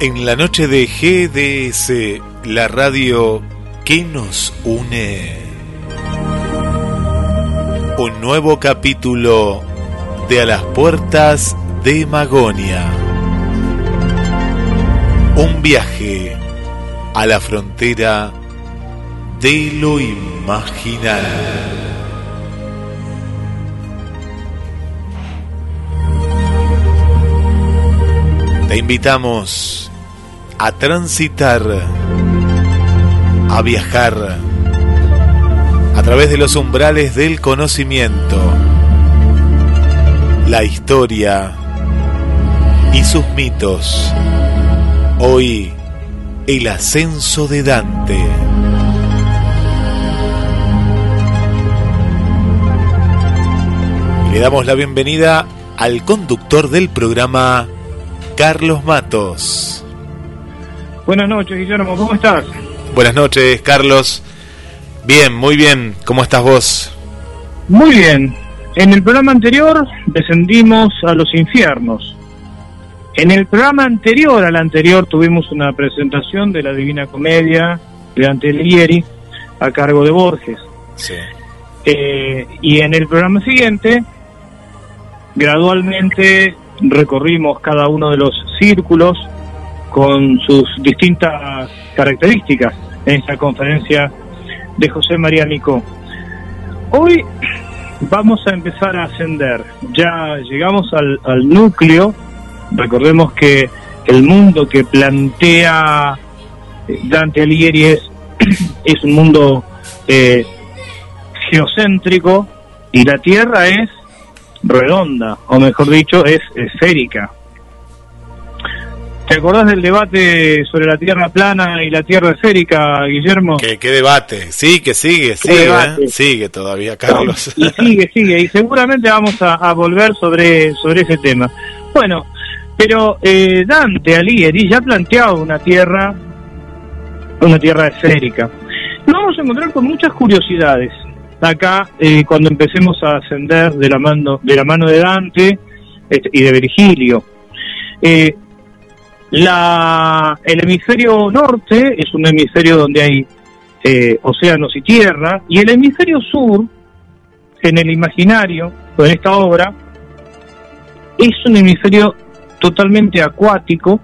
en la noche de GDS, la radio que nos une. Un nuevo capítulo de A las Puertas de Magonia. Un viaje a la frontera de lo imaginal. Te invitamos a transitar, a viajar a través de los umbrales del conocimiento, la historia y sus mitos. Hoy, el ascenso de Dante. le damos la bienvenida al conductor del programa, Carlos Matos. Buenas noches, Guillermo, ¿cómo estás? Buenas noches, Carlos. Bien, muy bien. ¿Cómo estás vos? Muy bien. En el programa anterior descendimos a los infiernos. En el programa anterior al anterior tuvimos una presentación de la Divina Comedia de Dante Alighieri a cargo de Borges. Sí. Eh, y en el programa siguiente, gradualmente recorrimos cada uno de los círculos con sus distintas características en esta conferencia de José María Micó. Hoy vamos a empezar a ascender, ya llegamos al, núcleo, recordemos que el mundo que plantea eh, Dante Alighieri es, es un mundo eh, geocéntrico y la Tierra es redonda, o mejor dicho, es esférica. ¿Te acordás del debate sobre la Tierra plana y la Tierra esférica, Guillermo? ¿Qué, debate? Sí, que sigue, sigue, ¿eh? sigue todavía, Carlos. Y sigue, sigue, y seguramente vamos a, volver sobre, sobre ese tema. Bueno, pero eh, Dante Alighieri ya planteado una Tierra, una Tierra esférica. Nos vamos a encontrar con muchas curiosidades acá eh, cuando empecemos a ascender de la mano de, la mano de Dante este, y de Virgilio. Eh, la, el hemisferio norte es un hemisferio donde hay eh, océanos y tierra, y el hemisferio sur, en el imaginario, en esta obra, es un hemisferio totalmente acuático,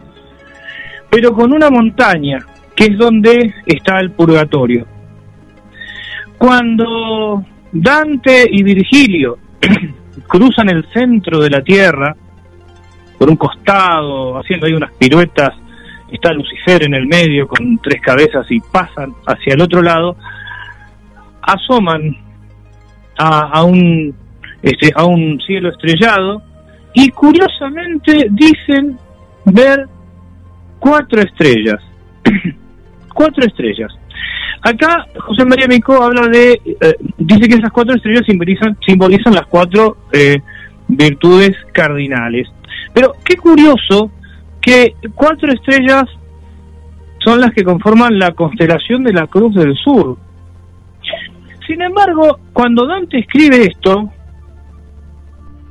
pero con una montaña, que es donde está el purgatorio. Cuando Dante y Virgilio cruzan el centro de la Tierra, por un costado, haciendo ahí unas piruetas, está Lucifer en el medio con tres cabezas y pasan hacia el otro lado, asoman a, un este, a un cielo estrellado y curiosamente dicen ver cuatro estrellas, cuatro estrellas. Acá José María Micó habla de, eh, dice que esas cuatro estrellas simbolizan, simbolizan las cuatro eh, virtudes cardinales. Pero qué curioso que cuatro estrellas son las que conforman la constelación de la Cruz del Sur. Sin embargo, cuando Dante escribe esto,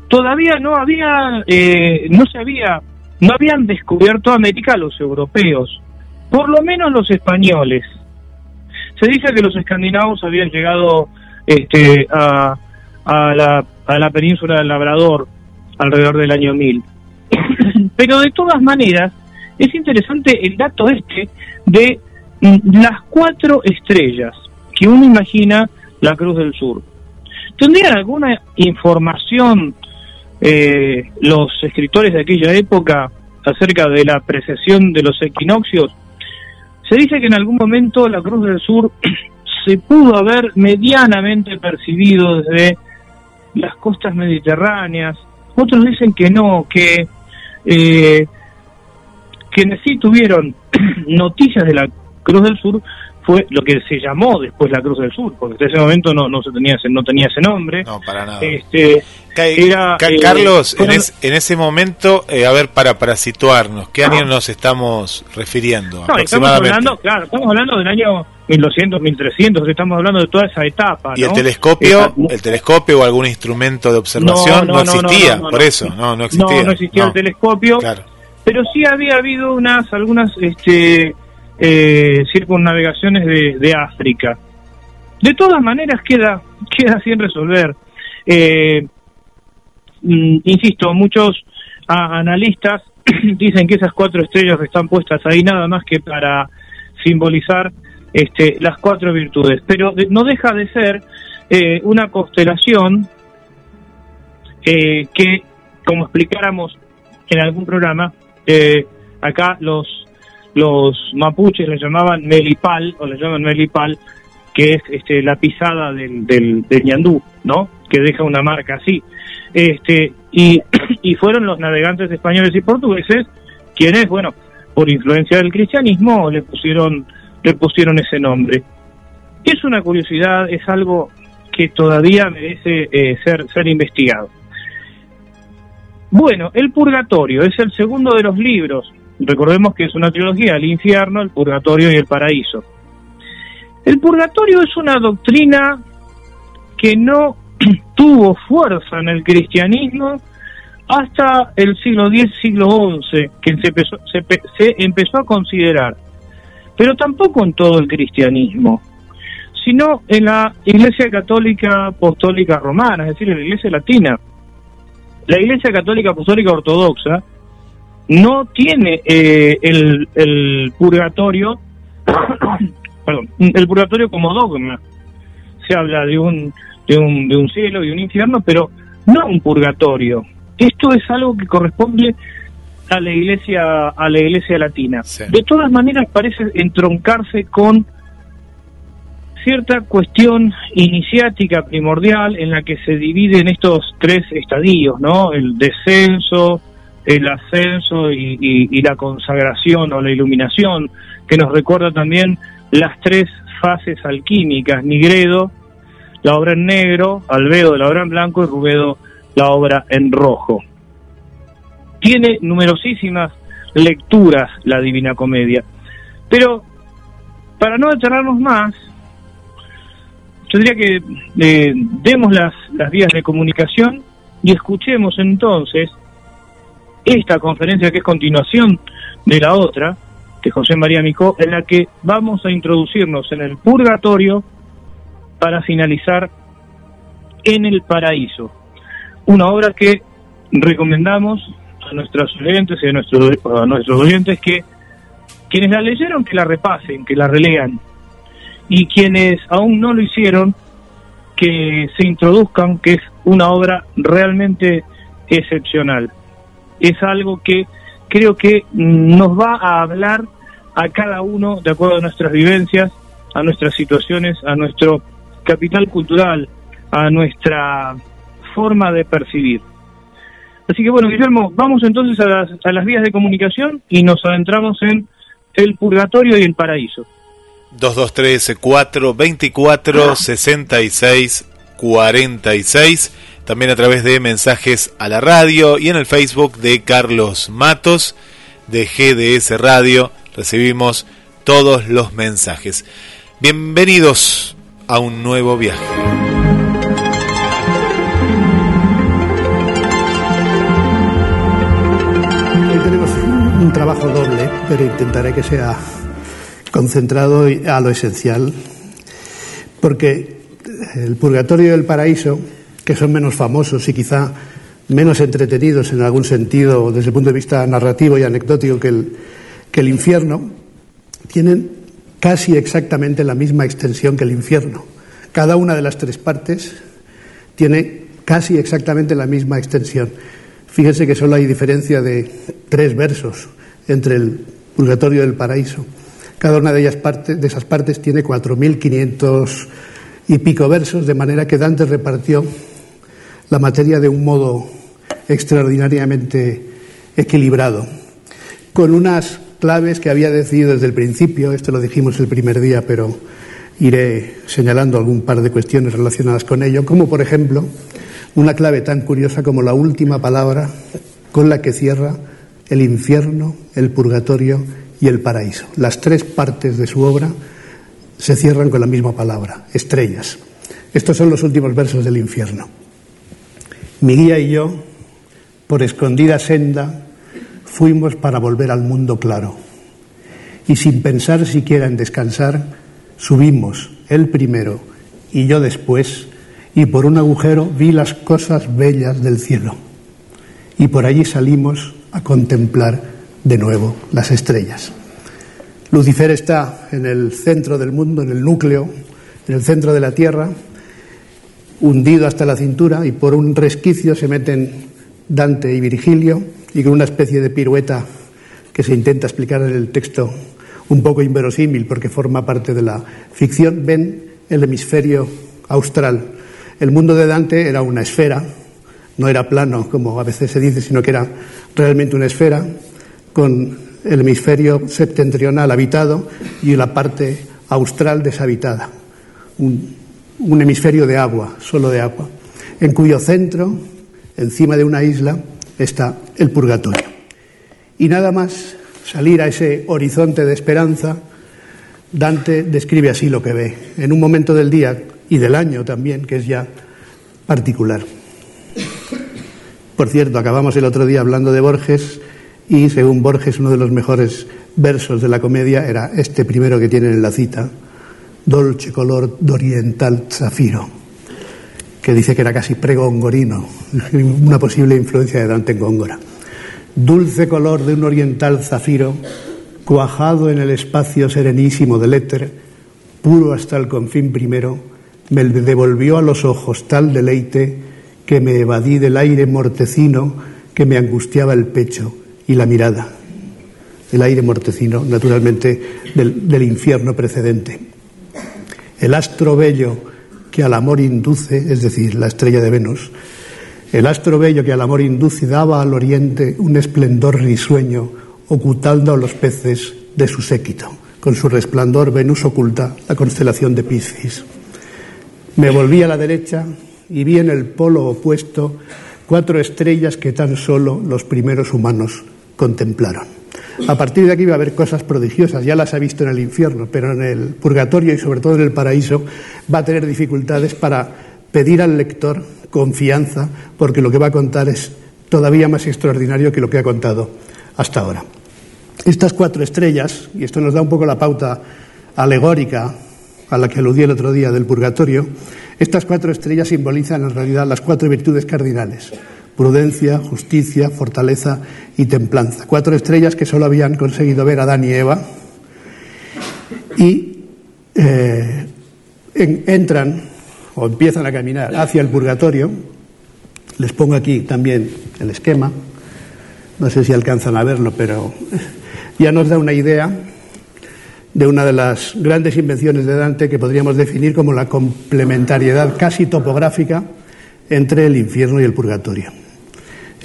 todavía no había, eh, no se había, no habían descubierto América los europeos, por lo menos los españoles. Se dice que los escandinavos habían llegado este, a, a, la, a la península del Labrador alrededor del año 1000. Pero de todas maneras, es interesante el dato este de mm, las cuatro estrellas que uno imagina la Cruz del Sur. ¿Tendrían alguna información eh, los escritores de aquella época acerca de la precesión de los equinoccios? Se dice que en algún momento la Cruz del Sur se pudo haber medianamente percibido desde las costas mediterráneas. Otros dicen que no, que eh, quienes sí tuvieron noticias de la Cruz del Sur fue lo que se llamó después la Cruz del Sur, porque en ese momento no, no se tenía ese, no tenía ese nombre. No, para nada. Este, era, eh, Carlos, en, en, ese momento, eh, a ver, para, para situarnos, ¿qué año nos estamos refiriendo? No, estamos hablando, claro, estamos hablando del año 1200, 1300, estamos hablando de toda esa etapa. ¿Y el telescopio, el telescopio o algún instrumento de observación no, existía? por eso, no, no existía. No, no existía el telescopio. Pero sí había habido unas, algunas, este, eh, circunnavegaciones de, de, África. De todas maneras queda, queda sin resolver. Eh, mm, insisto, muchos analistas dicen que esas cuatro estrellas están puestas ahí nada más que para simbolizar este, las cuatro virtudes, pero no deja de ser eh, una constelación eh, que, como explicáramos en algún programa, eh, acá los los mapuches le llamaban melipal, o le llaman melipal, que es este, la pisada del, del, ñandú, ¿no? Que deja una marca así. Este, y, y fueron los navegantes españoles y portugueses quienes, bueno, por influencia del cristianismo, le pusieron, le pusieron ese nombre. Es una curiosidad, es algo que todavía merece eh, ser, ser investigado. Bueno, el purgatorio es el segundo de los libros Recordemos que es una trilogía, el infierno, el purgatorio y el paraíso. El purgatorio es una doctrina que no tuvo fuerza en el cristianismo hasta el siglo X, siglo XI, que se empezó, se, empezó a considerar, pero tampoco en todo el cristianismo, sino en la Iglesia Católica Apostólica Romana, es decir, en la Iglesia Latina. La Iglesia Católica Apostólica Ortodoxa no tiene eh, el, el purgatorio, perdón, el purgatorio como dogma. Se habla de un, de un, de un cielo y un infierno, pero no un purgatorio. Esto es algo que corresponde a la iglesia a la iglesia latina. De todas maneras parece entroncarse con cierta cuestión iniciática primordial en la que se dividen estos tres estadios, ¿no? El descenso, el ascenso y, la consagración o la iluminación, que nos recuerda también las tres fases alquímicas, Nigredo, la obra en negro, Albedo, la obra en blanco y Rubedo, la obra en rojo. Tiene numerosísimas lecturas la Divina Comedia, pero para no detenernos más, tendría que eh, demos las, las vías de comunicación y escuchemos entonces esta conferencia que es continuación de la otra, de José María Micó, en la que vamos a introducirnos en el purgatorio para finalizar en el paraíso. Una obra que recomendamos a nuestros oyentes y a nuestros, a nuestros oyentes que quienes la leyeron que la repasen, que la relean y quienes aún no lo hicieron que se introduzcan, que es una obra realmente excepcional es algo que creo que nos va a hablar a cada uno de acuerdo a nuestras vivencias, a nuestras situaciones, a nuestro capital cultural, a nuestra forma de percibir. Así que bueno, Guillermo, vamos entonces a las, a las vías de comunicación y nos adentramos en el purgatorio y el paraíso. 223 424 66 46 también a través de mensajes a la radio y en el Facebook de Carlos Matos de GDS Radio. Recibimos todos los mensajes. Bienvenidos a un nuevo viaje. Hoy tenemos un trabajo doble, pero intentaré que sea concentrado a lo esencial, porque el purgatorio del paraíso que son menos famosos y quizá menos entretenidos en algún sentido desde el punto de vista narrativo y anecdótico que el, que el infierno, tienen casi exactamente la misma extensión que el infierno. Cada una de las tres partes tiene casi exactamente la misma extensión. Fíjense que solo hay diferencia de tres versos entre el purgatorio y el paraíso. Cada una de, ellas de esas partes tiene 4.500 y pico versos, de manera que Dante repartió la materia de un modo extraordinariamente equilibrado, con unas claves que había decidido desde el principio, esto lo dijimos el primer día, pero iré señalando algún par de cuestiones relacionadas con ello, como por ejemplo una clave tan curiosa como la última palabra con la que cierra el infierno, el purgatorio y el paraíso. Las tres partes de su obra se cierran con la misma palabra, estrellas. Estos son los últimos versos del infierno. Mi guía y yo, por escondida senda, fuimos para volver al mundo claro. Y sin pensar siquiera en descansar, subimos, él primero y yo después, y por un agujero vi las cosas bellas del cielo. Y por allí salimos a contemplar de nuevo las estrellas. Lucifer está en el centro del mundo, en el núcleo, en el centro de la Tierra, hundido hasta la cintura y por un resquicio se meten Dante y Virgilio y con una especie de pirueta que se intenta explicar en el texto un poco inverosímil porque forma parte de la ficción, ven el hemisferio austral. El mundo de Dante era una esfera, no era plano como a veces se dice, sino que era realmente una esfera con el hemisferio septentrional habitado y la parte austral deshabitada. Un hemisferio de agua, solo de agua, en cuyo centro, encima de una isla, está el purgatorio. Y nada más salir a ese horizonte de esperanza, Dante describe así lo que ve, en un momento del día y del año también, que es ya particular. Por cierto, acabamos el otro día hablando de Borges y según Borges uno de los mejores versos de la comedia era este primero que tiene en la cita, dolce color d'oriental zafiro, que dice que era casi pregongorino, una posible influencia de Dante en Góngora. Dulce color de un oriental zafiro, cuajado en el espacio serenísimo del éter, puro hasta el confín primero, me devolvió a los ojos tal deleite que me evadí del aire mortecino que me angustiaba el pecho y la mirada. El aire mortecino, naturalmente, del, del infierno precedente. El astro bello que al amor induce, es decir, la estrella de Venus, el astro bello que al amor induce daba al oriente un esplendor risueño, ocultando a los peces de su séquito. Con su resplandor Venus oculta la constelación de Piscis. Me volví a la derecha y vi en el polo opuesto cuatro estrellas que tan solo los primeros humanos contemplaron. A partir de aquí va a haber cosas prodigiosas, ya las ha visto en el infierno, pero en el purgatorio y sobre todo en el paraíso va a tener dificultades para pedir al lector confianza, porque lo que va a contar es todavía más extraordinario que lo que ha contado hasta ahora. Estas cuatro estrellas, y esto nos da un poco la pauta alegórica a la que aludí el otro día del purgatorio, estas cuatro estrellas simbolizan en realidad las cuatro virtudes cardinales prudencia, justicia, fortaleza y templanza. Cuatro estrellas que solo habían conseguido ver Adán y Eva y eh, entran o empiezan a caminar hacia el purgatorio. Les pongo aquí también el esquema. No sé si alcanzan a verlo, pero ya nos da una idea de una de las grandes invenciones de Dante que podríamos definir como la complementariedad casi topográfica entre el infierno y el purgatorio.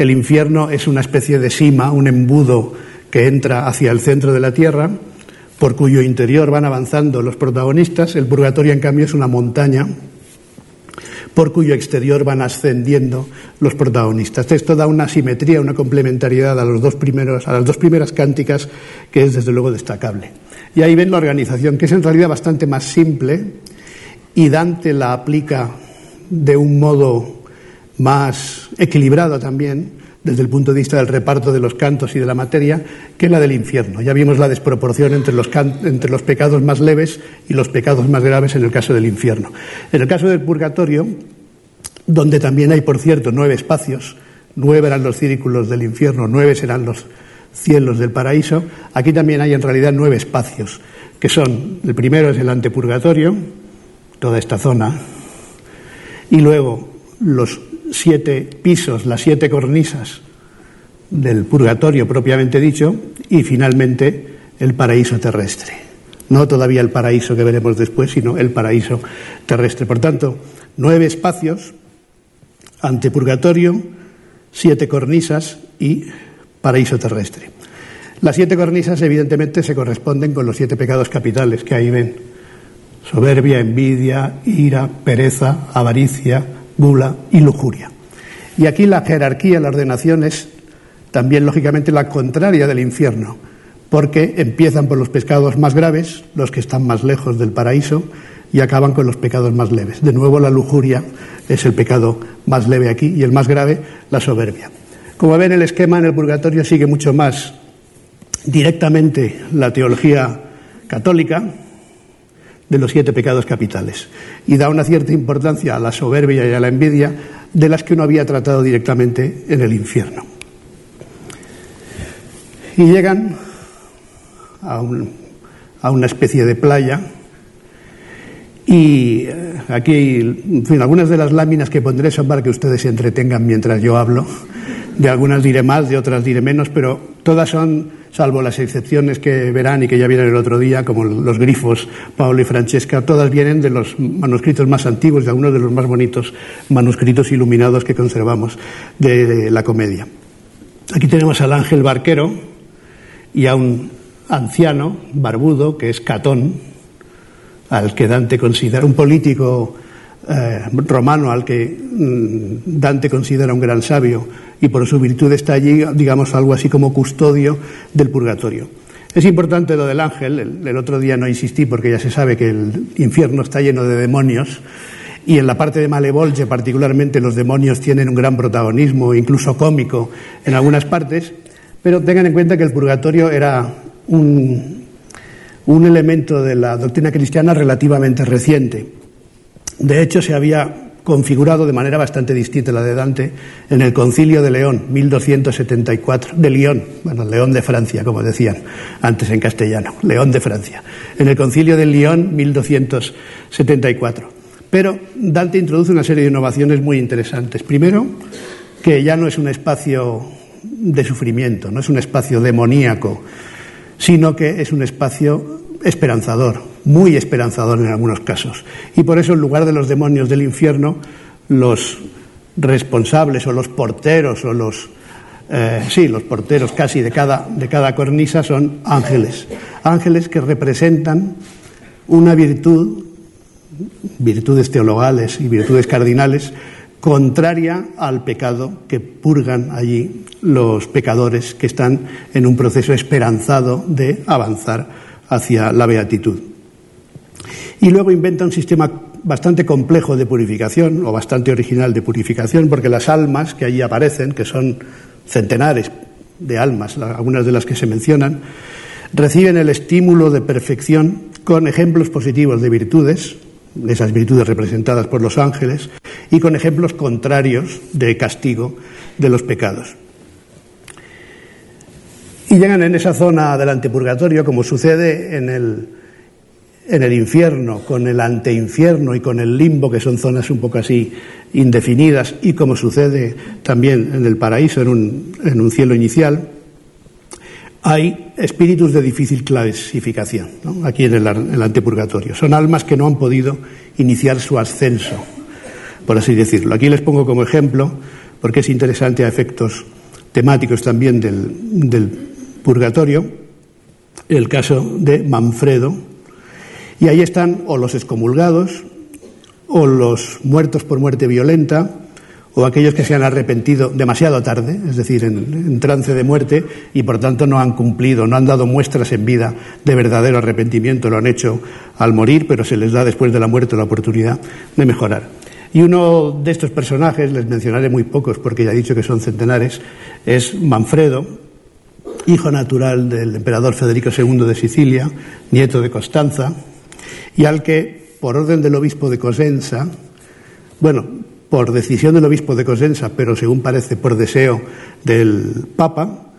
El infierno es una especie de sima, un embudo que entra hacia el centro de la tierra, por cuyo interior van avanzando los protagonistas. El purgatorio, en cambio, es una montaña por cuyo exterior van ascendiendo los protagonistas. Esto da una simetría, una complementariedad a, a las dos primeras cánticas que es desde luego destacable. Y ahí ven la organización, que es en realidad bastante más simple y Dante la aplica de un modo más equilibrado también, desde el punto de vista del reparto de los cantos y de la materia que la del infierno. Ya vimos la desproporción entre los, entre los pecados más leves y los pecados más graves en el caso del infierno. En el caso del purgatorio, donde también hay, por cierto, nueve espacios, nueve eran los círculos del infierno, nueve serán los cielos del paraíso, aquí también hay en realidad nueve espacios, que son, el primero es el antepurgatorio, toda esta zona, y luego los siete pisos, las siete cornisas del purgatorio propiamente dicho, y finalmente el paraíso terrestre. No todavía el paraíso que veremos después, sino el paraíso terrestre. Por tanto, nueve espacios, antepurgatorio, siete cornisas y paraíso terrestre. Las siete cornisas evidentemente se corresponden con los siete pecados capitales que ahí ven. Soberbia, envidia, ira, pereza, avaricia, gula y lujuria. Y aquí la jerarquía, la ordenación es también lógicamente la contraria del infierno, porque empiezan por los pecados más graves, los que están más lejos del paraíso, y acaban con los pecados más leves. De nuevo la lujuria es el pecado más leve aquí y el más grave, la soberbia. Como ven, el esquema en el purgatorio sigue mucho más directamente la teología católica, de los siete pecados capitales y da una cierta importancia a la soberbia y a la envidia de las que uno había tratado directamente en el infierno. Y llegan a, una especie de playa y eh, aquí, en fin, algunas de las láminas que pondré son para que ustedes se entretengan mientras yo hablo. De algunas diré más, de otras diré menos, pero todas son salvo las excepciones que verán y que ya vieron el otro día, como los grifos Pablo y Francesca, todas vienen de los manuscritos más antiguos, de algunos de los más bonitos manuscritos iluminados que conservamos de la comedia. Aquí tenemos al ángel barquero y a un anciano barbudo que es Catón, al que Dante considera un político eh, romano al que mm, Dante considera un gran sabio y por su virtud está allí, digamos, algo así como custodio del purgatorio. Es importante lo del ángel, el, otro día no insistí porque ya se sabe que el infierno está lleno de demonios y en la parte de Malevolge particularmente los demonios tienen un gran protagonismo, incluso cómico en algunas partes, pero tengan en cuenta que el purgatorio era un, un elemento de la doctrina cristiana relativamente reciente. De hecho, se había configurado de manera bastante distinta la de Dante en el Concilio de León, 1274, de León, bueno, León de Francia, como decían antes en castellano, León de Francia, en el Concilio de León, 1274. Pero Dante introduce una serie de innovaciones muy interesantes. Primero, que ya no es un espacio de sufrimiento, no es un espacio demoníaco, sino que es un espacio esperanzador, muy esperanzador en algunos casos. Y por eso, en lugar de los demonios del infierno, los responsables o los porteros o los eh, sí, los porteros casi de cada, de cada cornisa son ángeles. Ángeles que representan una virtud, virtudes teologales y virtudes cardinales, contraria al pecado que purgan allí los pecadores que están en un proceso esperanzado de avanzar hacia la beatitud. Y luego inventa un sistema bastante complejo de purificación, o bastante original de purificación, porque las almas que allí aparecen, que son centenares de almas, algunas de las que se mencionan, reciben el estímulo de perfección con ejemplos positivos de virtudes, esas virtudes representadas por los ángeles, y con ejemplos contrarios de castigo de los pecados. Y llegan en esa zona del antepurgatorio, como sucede en el en el infierno, con el anteinfierno y con el limbo, que son zonas un poco así indefinidas, y como sucede también en el paraíso, en un, cielo inicial, hay espíritus de difícil clasificación, aquí en el, antepurgatorio. Son almas que no han podido iniciar su ascenso, por así decirlo. Aquí les pongo como ejemplo, porque es interesante a efectos temáticos también del purgatorio, el caso de Manfredo, y ahí están o los excomulgados, o los muertos por muerte violenta, o aquellos que se han arrepentido demasiado tarde, es decir, en, trance de muerte, y por tanto no han cumplido, no han dado muestras en vida de verdadero arrepentimiento, lo han hecho al morir, pero se les da después de la muerte la oportunidad de mejorar. Y uno de estos personajes, les mencionaré muy pocos porque ya he dicho que son centenares, es Manfredo, hijo natural del emperador Federico II de Sicilia, nieto de Constanza, y al que, por orden del obispo de Cosenza, bueno, por decisión del obispo de Cosenza, pero según parece por deseo del Papa,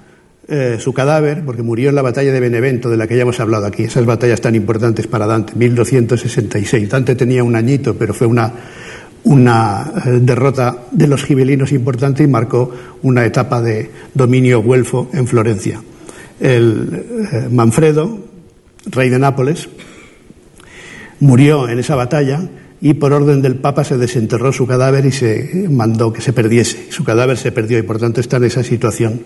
eh, su cadáver, porque murió en la batalla de Benevento, de la que ya hemos hablado aquí, esas batallas tan importantes para Dante, 1266. Dante tenía un añito, pero fue una, una eh, derrota de los gibelinos importante y marcó una etapa de dominio güelfo en Florencia. El eh, Manfredo, rey de Nápoles, murió en esa batalla y por orden del Papa se desenterró su cadáver y se mandó que se perdiese. Su cadáver se perdió y por tanto está en esa situación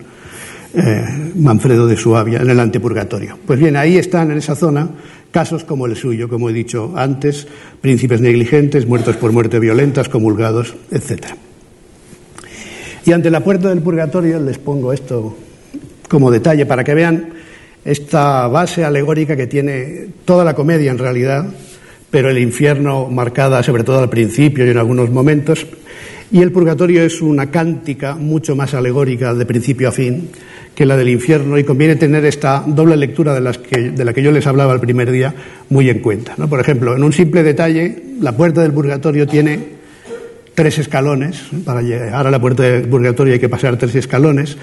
eh, Manfredo de Suabia, en el antepurgatorio. Pues bien, ahí están en esa zona casos como el suyo, como he dicho antes, príncipes negligentes, muertos por muerte violentas, comulgados, etc. Y ante la puerta del purgatorio les pongo esto como detalle para que vean esta base alegórica que tiene toda la comedia en realidad, pero el infierno marcada sobre todo al principio y en algunos momentos, y el purgatorio es una cántica mucho más alegórica de principio a fin que la del infierno y conviene tener esta doble lectura de, la que yo les hablaba el primer día muy en cuenta. ¿no? Por ejemplo, en un simple detalle, la puerta del purgatorio tiene tres escalones. Para llegar a la puerta del purgatorio hay que pasar tres escalones.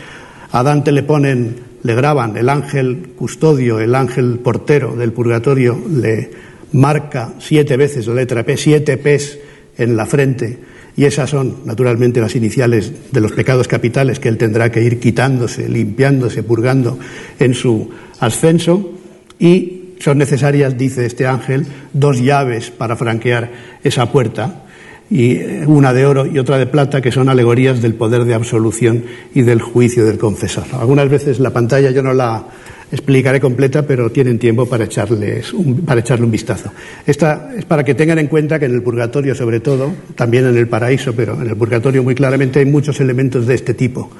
A Dante le ponen, le graban el ángel custodio, el ángel portero del purgatorio, le marca siete veces la letra P, siete P's en la frente y esas son, naturalmente, las iniciales de los pecados capitales que él tendrá que ir quitándose, limpiándose, purgando en su ascenso. Y son necesarias, dice este ángel, dos llaves para franquear esa puerta, y eh, una de oro y otra de plata, que son alegorías del poder de absolución y del juicio del confesor. Algunas veces la pantalla yo no la explicaré completa, pero tienen tiempo para, echarles para echarle un vistazo. Esta es para que tengan en cuenta que en el purgatorio, sobre todo, también en el paraíso, pero en el purgatorio muy claramente hay muchos elementos de este tipo.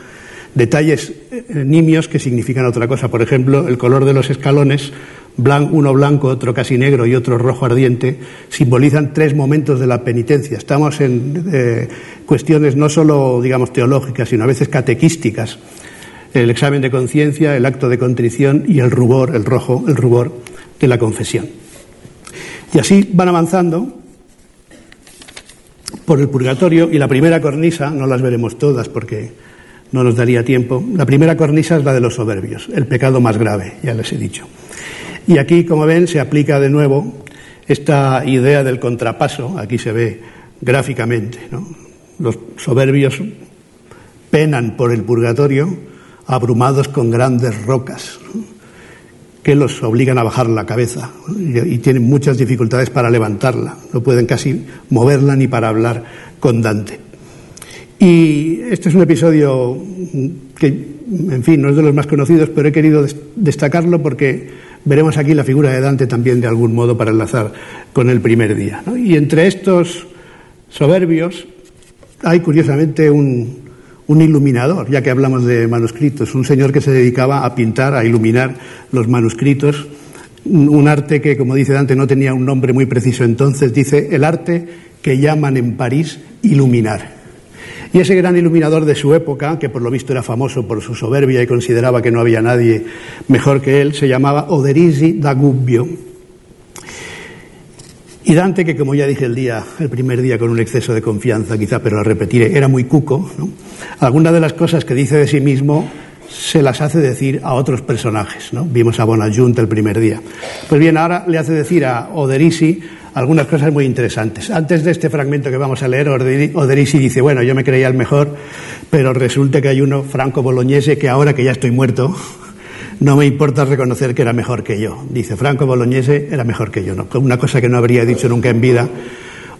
Detalles eh, nimios que significan otra cosa. Por ejemplo, el color de los escalones, uno blanco, otro casi negro y otro rojo ardiente, simbolizan tres momentos de la penitencia. Estamos en eh, cuestiones no solo, digamos, teológicas, sino a veces catequísticas el examen de conciencia, el acto de contrición y el rubor, el rojo, el rubor de la confesión. Y así van avanzando por el purgatorio y la primera cornisa, no las veremos todas porque no nos daría tiempo, la primera cornisa es la de los soberbios, el pecado más grave, ya les he dicho. Y aquí, como ven, se aplica de nuevo esta idea del contrapaso, aquí se ve gráficamente, los soberbios penan por el purgatorio, abrumados con grandes rocas que los obligan a bajar la cabeza y, tienen muchas dificultades para levantarla, no pueden casi moverla ni para hablar con Dante. Y este es un episodio que, en fin, no es de los más conocidos, pero he querido destacarlo porque veremos aquí la figura de Dante también de algún modo para enlazar con el primer día. Y entre estos soberbios hay curiosamente un, un iluminador, ya que hablamos de manuscritos, un señor que se dedicaba a pintar, a iluminar los manuscritos, un arte que, como dice Dante, no tenía un nombre muy preciso entonces, dice el arte que llaman en París iluminar. Y ese gran iluminador de su época, que por lo visto era famoso por su soberbia y consideraba que no había nadie mejor que él, se llamaba Oderisi da Gubbio y Dante, que como ya dije el día, el primer día con un exceso de confianza, quizá, pero lo repetiré, era muy cuco, ¿no? algunas de las cosas que dice de sí mismo se las hace decir a otros personajes. ¿no? Vimos a Bonajunt el primer día. Pues bien, ahora le hace decir a Oderisi algunas cosas muy interesantes. Antes de este fragmento que vamos a leer, Oderisi dice, bueno, yo me creía el mejor, pero resulta que hay uno, Franco Bolognese, que ahora que ya estoy muerto, no me importa reconocer que era mejor que yo. Dice Franco Bolognese, era mejor que yo. No, una cosa que no habría dicho nunca en vida,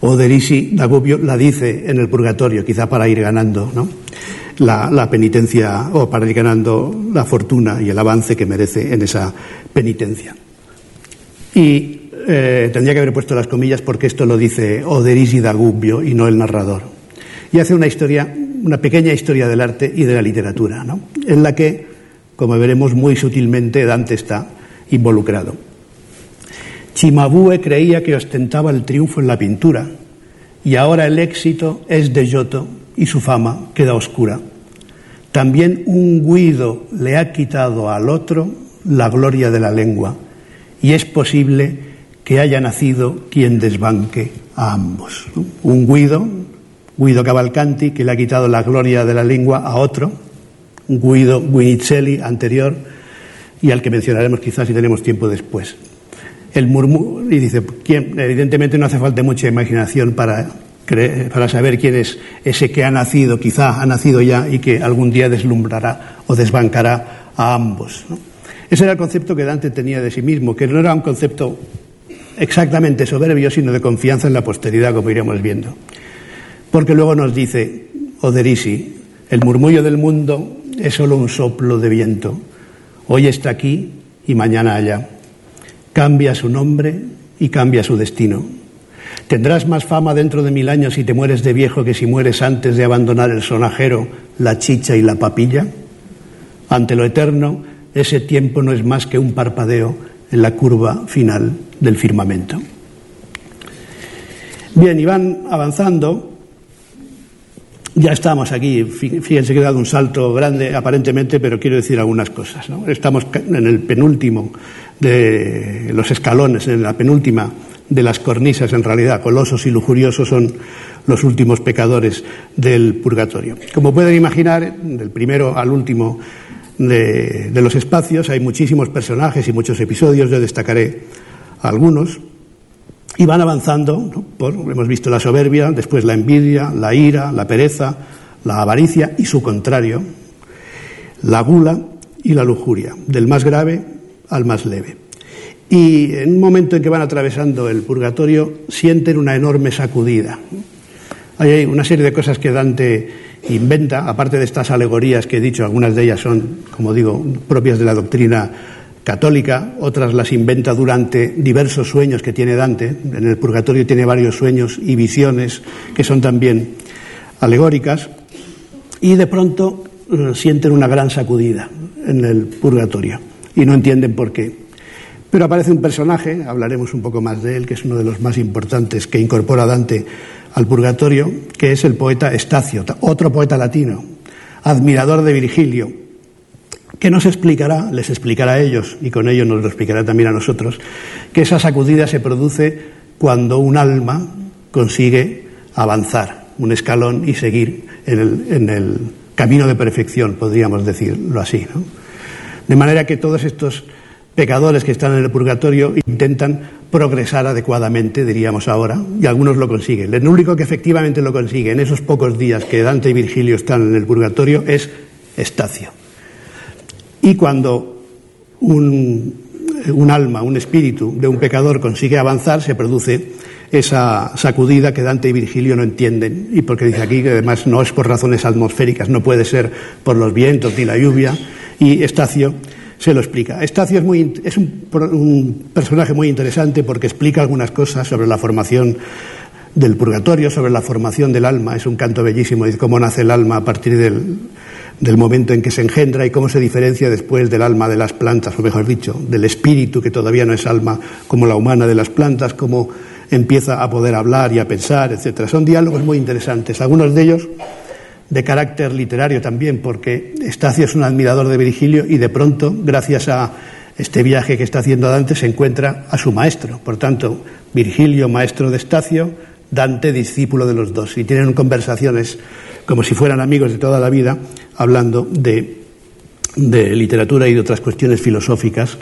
o Derisi Dagubio la dice en el purgatorio, quizá para ir ganando ¿no? la, penitencia o para ir ganando la fortuna y el avance que merece en esa penitencia. Y eh, tendría que haber puesto las comillas porque esto lo dice Oderisi Dagubio y no el narrador. Y hace una historia, una pequeña historia del arte y de la literatura, ¿no? en la que como veremos muy sutilmente, Dante está involucrado. Chimabue creía que ostentaba el triunfo en la pintura y ahora el éxito es de Giotto y su fama queda oscura. También un Guido le ha quitado al otro la gloria de la lengua y es posible que haya nacido quien desbanque a ambos. Un Guido, Guido Cavalcanti, que le ha quitado la gloria de la lengua a otro, Guido Guinicelli anterior y al que mencionaremos quizás si tenemos tiempo después. El murmuro, y dice, ¿quién? evidentemente no hace falta mucha imaginación para, para saber quién es ese que ha nacido, quizá ha nacido ya y que algún día deslumbrará o desbancará a ambos. Ese era el concepto que Dante tenía de sí mismo, que no era un concepto exactamente soberbio, sino de confianza en la posteridad, como iremos viendo. Porque luego nos dice Oderisi, el murmullo del mundo es solo un soplo de viento. Hoy está aquí y mañana allá. Cambia su nombre y cambia su destino. Tendrás más fama dentro de mil años si te mueres de viejo que si mueres antes de abandonar el sonajero, la chicha y la papilla. Ante lo eterno, ese tiempo no es más que un parpadeo en la curva final del firmamento. Bien, y van avanzando. Ya estamos aquí, fíjense que he dado un salto grande aparentemente, pero quiero decir algunas cosas. Estamos en el penúltimo de los escalones, en la penúltima de las cornisas, en realidad, colosos y lujuriosos son los últimos pecadores del purgatorio. Como pueden imaginar, del primero al último de, los espacios hay muchísimos personajes y muchos episodios, yo destacaré algunos, y van avanzando, hemos visto la soberbia, después la envidia, la ira, la pereza, la avaricia y su contrario, la gula y la lujuria, del más grave al más leve. Y en un momento en que van atravesando el purgatorio, sienten una enorme sacudida. Hay una serie de cosas que Dante inventa, aparte de estas alegorías que he dicho, algunas de ellas son, como digo, propias de la doctrina católica, otras las inventa durante diversos sueños que tiene Dante. En el purgatorio tiene varios sueños y visiones que son también alegóricas. Y de pronto eh, sienten una gran sacudida en el purgatorio y no entienden por qué. Pero aparece un personaje, hablaremos un poco más de él, que es uno de los más importantes que incorpora Dante al purgatorio, que es el poeta Estacio, otro poeta latino, admirador de Virgilio, que nos explicará, les explicará a ellos, y con ello nos lo explicará también a nosotros, que esa sacudida se produce cuando un alma consigue avanzar un escalón y seguir en el, camino de perfección, podríamos decirlo así. De manera que todos estos pecadores que están en el purgatorio intentan progresar adecuadamente, diríamos ahora, y algunos lo consiguen. El único que efectivamente lo consigue en esos pocos días que Dante y Virgilio están en el purgatorio es Estacio. Y cuando un, alma, un espíritu de un pecador consigue avanzar, se produce esa sacudida que Dante y Virgilio no entienden. Y porque dice aquí que además no es por razones atmosféricas, no puede ser por los vientos ni la lluvia. Y Estacio se lo explica. Estacio es, un, un, personaje muy interesante porque explica algunas cosas sobre la formación del purgatorio, sobre la formación del alma. Es un canto bellísimo, de cómo nace el alma a partir del, del momento en que se engendra y cómo se diferencia después del alma de las plantas, o mejor dicho, del espíritu, que todavía no es alma como la humana de las plantas, cómo empieza a poder hablar y a pensar, etcétera. Son diálogos muy interesantes, algunos de ellos de carácter literario también, porque Estacio es un admirador de Virgilio y de pronto, gracias a este viaje que está haciendo Dante, se encuentra a su maestro. Por tanto, Virgilio, maestro de Estacio, Dante, discípulo de los dos, y tienen conversaciones como si fueran amigos de toda la vida, hablando de, literatura y de otras cuestiones filosóficas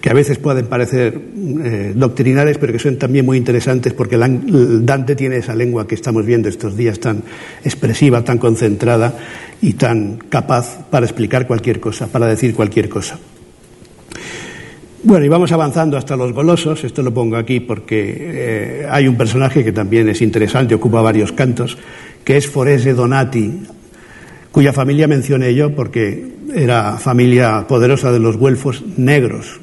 que a veces pueden parecer eh, doctrinales, pero que son también muy interesantes porque Dante tiene esa lengua que estamos viendo estos días tan expresiva, tan concentrada y tan capaz para explicar cualquier cosa, para decir cualquier cosa. Bueno, y vamos avanzando hasta los golosos. Esto lo pongo aquí porque eh, hay un personaje que también es interesante, ocupa varios cantos, que es Forese Donati, cuya familia mencioné yo porque era familia poderosa de los güelfos negros.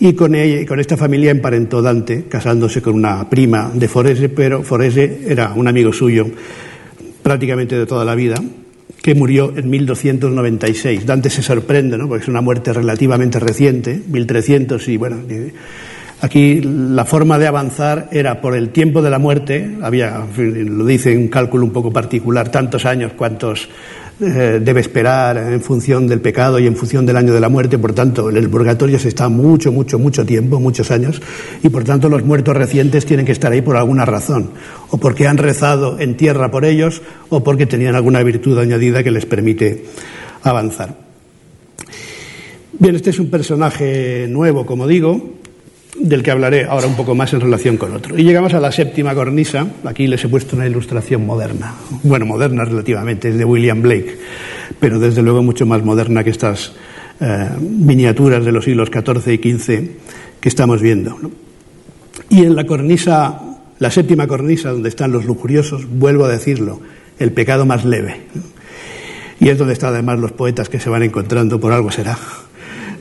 Y con, ella, con esta familia emparentó Dante, casándose con una prima de Forese, pero Forese era un amigo suyo prácticamente de toda la vida, que murió en 1296. Dante se sorprende, ¿no? porque es una muerte relativamente reciente, 1300, y bueno, Aquí la forma de avanzar era por el tiempo de la muerte, había, lo dice un cálculo un poco particular, tantos años cuantos eh, debe esperar en función del pecado y en función del año de la muerte, por tanto, en el purgatorio se está mucho, mucho, mucho tiempo, muchos años, y por tanto los muertos recientes tienen que estar ahí por alguna razón, o porque han rezado en tierra por ellos, o porque tenían alguna virtud añadida que les permite avanzar. Bien, este es un personaje nuevo, como digo, del que hablaré ahora un poco más en relación con otro. Y llegamos a la séptima cornisa. Aquí les he puesto una ilustración moderna. Bueno, moderna relativamente, es de William Blake, pero desde luego mucho más moderna que estas eh, miniaturas de los siglos XIV y XV que estamos viendo. Y en la cornisa, la séptima cornisa, donde están los lujuriosos, vuelvo a decirlo, el pecado más leve. Y es donde están además los poetas que se van encontrando, por algo será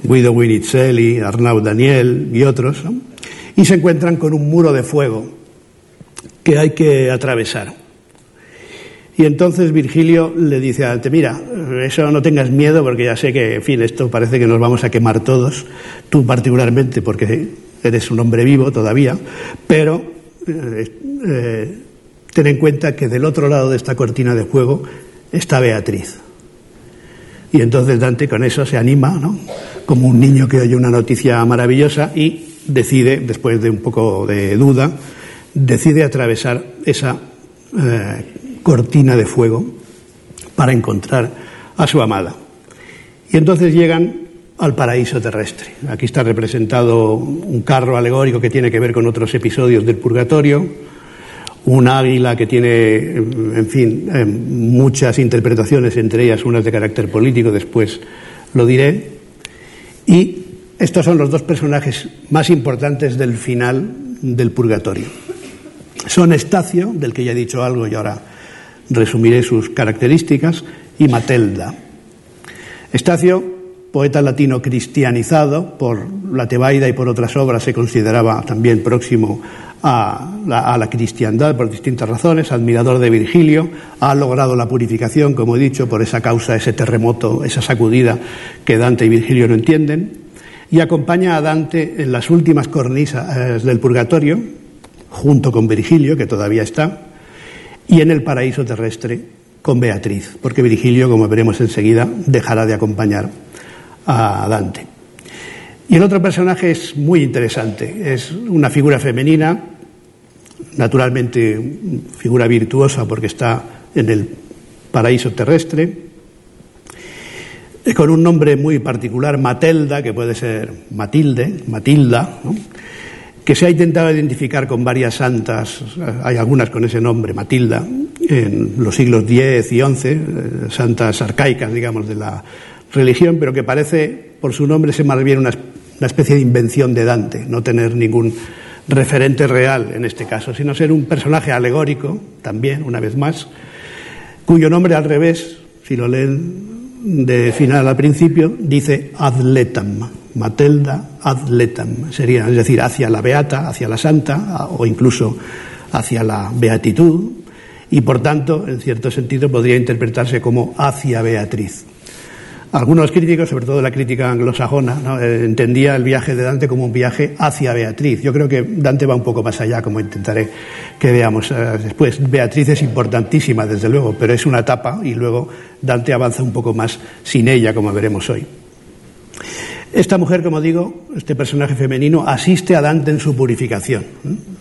Guido Winizelli, Arnaud Daniel y otros, y se encuentran con un muro de fuego que hay que atravesar. Y entonces Virgilio le dice a Dante, mira, eso no tengas miedo porque ya sé que, en fin, esto parece que nos vamos a quemar todos, tú particularmente porque eres un hombre vivo todavía, pero eh, eh, ten en cuenta que del otro lado de esta cortina de fuego está Beatriz. Y entonces Dante con eso se anima, ¿no? Como un niño que oye una noticia maravillosa y decide, después de un poco de duda, decide atravesar esa eh, cortina de fuego para encontrar a su amada. Y entonces llegan al paraíso terrestre. Aquí está representado un carro alegórico que tiene que ver con otros episodios del purgatorio, un águila que tiene, en fin, eh, muchas interpretaciones, entre ellas unas de carácter político, después lo diré, y estos son los dos personajes más importantes del final del purgatorio. Son Estacio, del que ya he dicho algo y ahora resumiré sus características, y Matelda. Estacio, poeta latino cristianizado por la Tebaida y por otras obras, se consideraba también próximo a la, cristiandad por distintas razones, admirador de Virgilio, ha logrado la purificación, como he dicho, por esa causa, ese terremoto, esa sacudida que Dante y Virgilio no entienden, y acompaña a Dante en las últimas cornisas del purgatorio, junto con Virgilio, que todavía está, y en el paraíso terrestre con Beatriz, porque Virgilio, como veremos enseguida, dejará de acompañar a Dante. Y el otro personaje es muy interesante, es una figura femenina, naturalmente figura virtuosa porque está en el paraíso terrestre, con un nombre muy particular, Matelda, que puede ser Matilde, Matilda, que se ha intentado identificar con varias santas, hay algunas con ese nombre, Matilda, en los siglos X y XI, eh, santas arcaicas, digamos, de la religión, pero que parece, por su nombre, ser más bien una una especie de invención de Dante, no tener ningún referente real en este caso, sino ser un personaje alegórico, también, una vez más, cuyo nombre al revés, si lo leen de final al principio, dice adletam, Matelda adletam, sería, es decir, hacia la beata, hacia la santa, o incluso hacia la beatitud, y por tanto, en cierto sentido, podría interpretarse como hacia Beatriz. Algunos críticos, sobre todo la crítica anglosajona, eh, entendía el viaje de Dante como un viaje hacia Beatriz. Yo creo que Dante va un poco más allá, como intentaré que veamos eh, después. Beatriz es importantísima, desde luego, pero es una etapa y luego Dante avanza un poco más sin ella, como veremos hoy. Esta mujer, como digo, este personaje femenino, asiste a Dante en su purificación.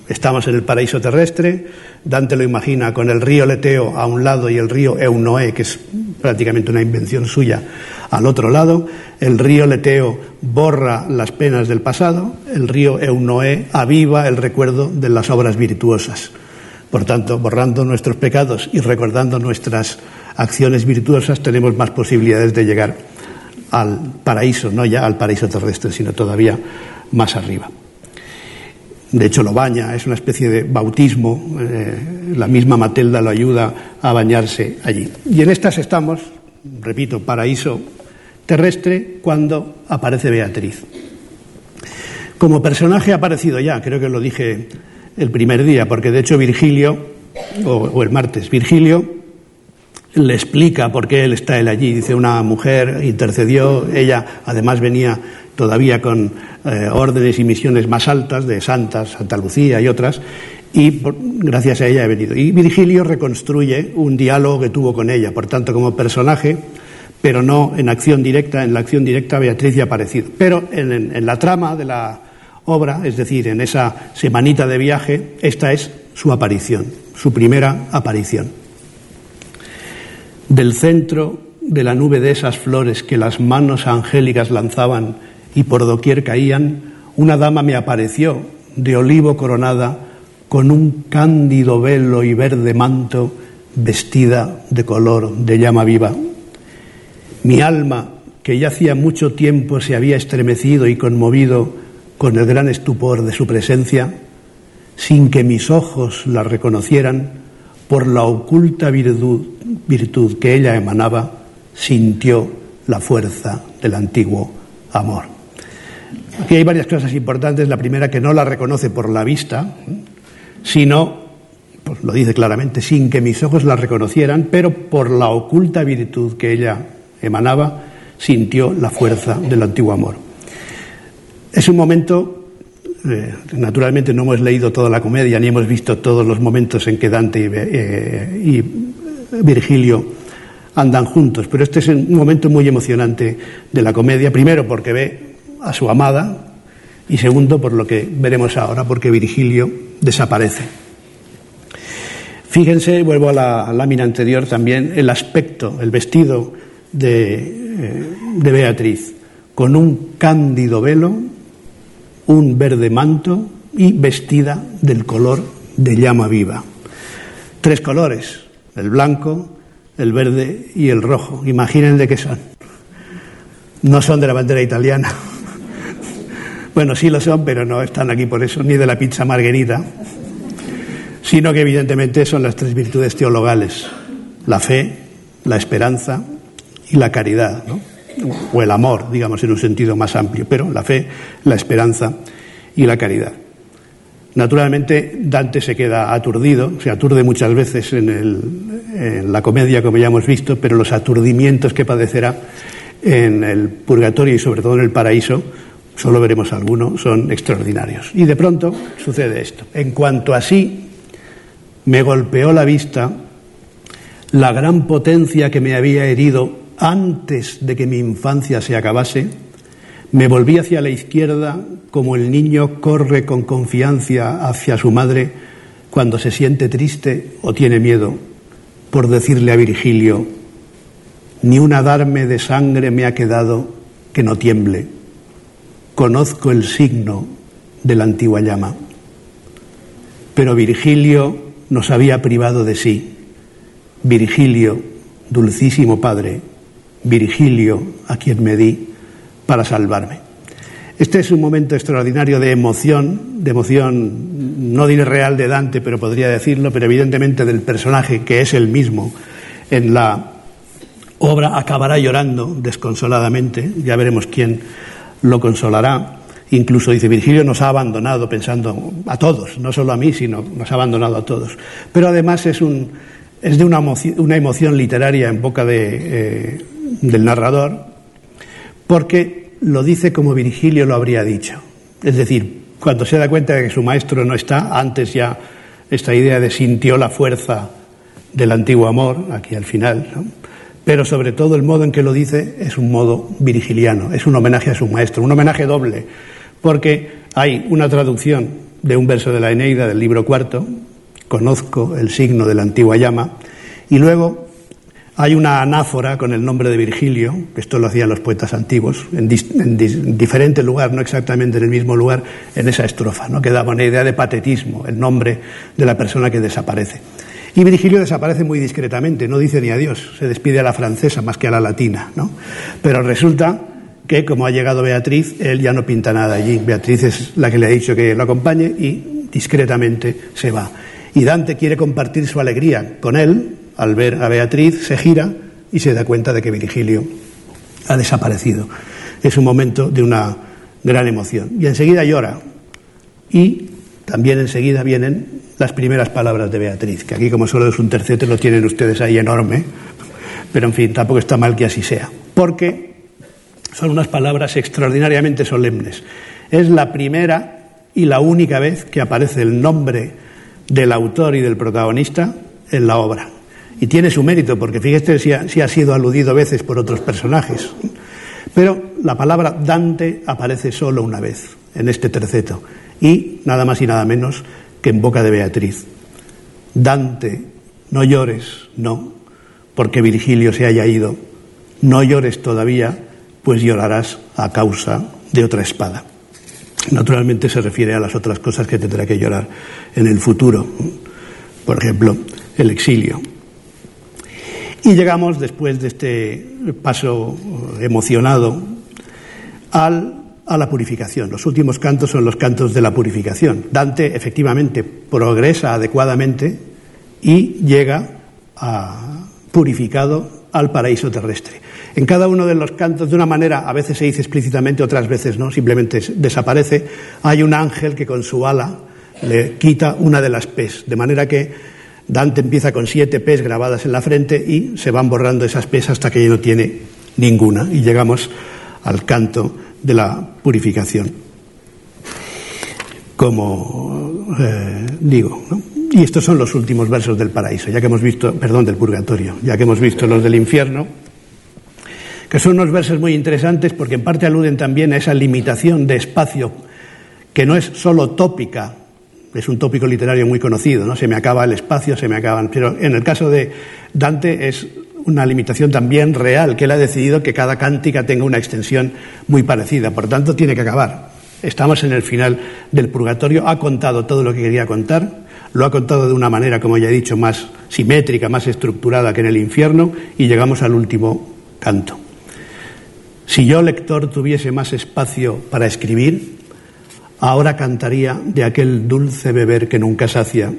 Estamos en el paraíso terrestre, Dante lo imagina con el río Leteo a un lado y el río Eunoé, que es prácticamente una invención suya, al otro lado. El río Leteo borra las penas del pasado, el río Eunoé aviva el recuerdo de las obras virtuosas. Por tanto, borrando nuestros pecados y recordando nuestras acciones virtuosas, tenemos más posibilidades de llegar al paraíso, no ya al paraíso terrestre, sino todavía más arriba. De hecho, lo baña, es una especie de bautismo, eh, la misma Matelda lo ayuda a bañarse allí. Y en estas estamos, repito, paraíso terrestre, cuando aparece Beatriz. Como personaje ha aparecido ya, creo que lo dije el primer día, porque de hecho Virgilio, o, o el martes, Virgilio le explica por qué él está él allí. Dice, una mujer intercedió, ella además venía todavía con eh, órdenes y misiones más altas de santas, Santa Lucía y otras, y gracias a ella he venido. Y Virgilio reconstruye un diálogo que tuvo con ella, por tanto, como personaje, pero no en acción directa. En la acción directa Beatriz ya ha aparecido. Pero en, la trama de la obra, es decir, en esa semanita de viaje, esta es su aparición, su primera aparición. Del centro de la nube de esas flores que las manos angélicas lanzaban y por doquier caían, una dama me apareció, de olivo coronada, con un cándido velo y verde manto, vestida de color de llama viva. Mi alma, que ya hacía mucho tiempo se había estremecido y conmovido con el gran estupor de su presencia, sin que mis ojos la reconocieran, por la oculta virtud, virtud que ella emanaba, sintió la fuerza del antiguo amor. Aquí hay varias cosas importantes. La primera, que no la reconoce por la vista, sino, pues lo dice claramente, sin que mis ojos la reconocieran, pero por la oculta virtud que ella emanaba, sintió la fuerza del antiguo amor. Es un momento, eh, naturalmente no hemos leído toda la comedia, ni hemos visto todos los momentos en que Dante y, eh, y Virgilio andan juntos, pero este es un momento muy emocionante de la comedia, primero porque ve a su amada y segundo por lo que veremos ahora, porque Virgilio desaparece. Fíjense, vuelvo a la lámina anterior también, el aspecto, el vestido de, eh, Beatriz, con un cándido velo, un verde manto y vestida del color de llama viva. Tres colores, el blanco, el verde y el rojo. Imaginen de qué son. No son de la bandera italiana. Bueno, sí lo son, pero no están aquí por eso, ni de la pizza margarita, sino que evidentemente son las tres virtudes teologales, la fe, la esperanza y la caridad, o el amor, digamos, en un sentido más amplio, pero la fe, la esperanza y la caridad. Naturalmente, Dante se queda aturdido, se aturde muchas veces en, en, la comedia, como ya hemos visto, pero los aturdimientos que padecerá en el purgatorio y sobre todo en el paraíso solo veremos algunos, son extraordinarios. Y de pronto sucede esto. En cuanto así me golpeó la vista la gran potencia que me había herido antes de que mi infancia se acabase, me volví hacia la izquierda como el niño corre con confianza hacia su madre cuando se siente triste o tiene miedo, por decirle a Virgilio, ni un adarme de sangre me ha quedado que no tiemble conozco el signo de la antigua llama. Pero Virgilio nos había privado de sí. Virgilio, dulcísimo Padre, Virgilio, a quien me di para salvarme. Este es un momento extraordinario de emoción, de emoción, no diré real de Dante, pero podría decirlo, pero evidentemente del personaje que es el mismo en la obra acabará llorando desconsoladamente, ya veremos quién lo consolará. Incluso dice Virgilio nos ha abandonado pensando a todos, no solo a mí, sino nos ha abandonado a todos. Pero además es, un, es de una emoción, una emoción literaria en boca de, eh, del narrador, porque lo dice como Virgilio lo habría dicho. Es decir, cuando se da cuenta de que su maestro no está, antes ya esta idea de sintió la fuerza del antiguo amor, aquí al final, pero sobre todo el modo en que lo dice es un modo virgiliano, es un homenaje a su maestro, un homenaje doble, porque hay una traducción de un verso de la Eneida del libro cuarto, conozco el signo de la antigua llama, y luego hay una anáfora con el nombre de Virgilio, que esto lo hacían los poetas antiguos, en, diferente lugar, no exactamente en el mismo lugar, en esa estrofa, ¿no? que daba una idea de patetismo, el nombre de la persona que desaparece. Y Virgilio desaparece muy discretamente, no dice ni adiós, se despide a la francesa más que a la latina, ¿no? Pero resulta que como ha llegado Beatriz, él ya no pinta nada allí. Beatriz es la que le ha dicho que lo acompañe y discretamente se va. Y Dante quiere compartir su alegría con él, al ver a Beatriz, se gira y se da cuenta de que Virgilio ha desaparecido. Es un momento de una gran emoción. Y enseguida llora. Y también enseguida vienen las primeras palabras de Beatriz, que aquí como solo es un tercete lo tienen ustedes ahí enorme, pero en fin, tampoco está mal que así sea, porque Son unas palabras extraordinariamente solemnes. Es la primera y la única vez que aparece el nombre del autor y del protagonista en la obra. Y tiene su mérito, porque fíjese si ha, si ha sido aludido a veces por otros personajes. Pero la palabra Dante aparece solo una vez en este terceto, y nada más y nada menos que en boca de Beatriz. Dante, no llores, no, porque Virgilio se haya ido. No llores todavía, pues llorarás a causa de otra espada. Naturalmente se refiere a las otras cosas que tendrá que llorar en el futuro, por ejemplo, el exilio. Y llegamos, después de este paso emocionado, al, a la purificación. Los últimos cantos son los cantos de la purificación. Dante, efectivamente, progresa adecuadamente y llega a, purificado al paraíso terrestre. En cada uno de los cantos, de una manera, a veces se dice explícitamente, otras veces no, simplemente desaparece, hay un ángel que con su ala le quita una de las pes, de manera que Dante empieza con siete pes grabadas en la frente y se van borrando esas pes hasta que ya no tiene ninguna y llegamos al canto de la purificación. Como eh, digo. Y estos son los últimos versos del paraíso, ya que hemos visto, perdón, del purgatorio, ya que hemos visto los del infierno, que son unos versos muy interesantes porque en parte aluden también a esa limitación de espacio que no es solo tópica, es un tópico literario muy conocido, ¿no? Se me acaba el espacio, se me acaban, pero en el caso de Dante es una limitación también real, que él ha decidido que cada cántica tenga una extensión muy parecida, por tanto tiene que acabar. Estamos en el final del purgatorio, ha contado todo lo que quería contar, lo ha contado de una manera, como ya he dicho, más simétrica, más estructurada que en el infierno, y llegamos al último canto. Si yo, lector, tuviese más espacio para escribir, ahora cantaría de aquel dulce beber que nunca sacia,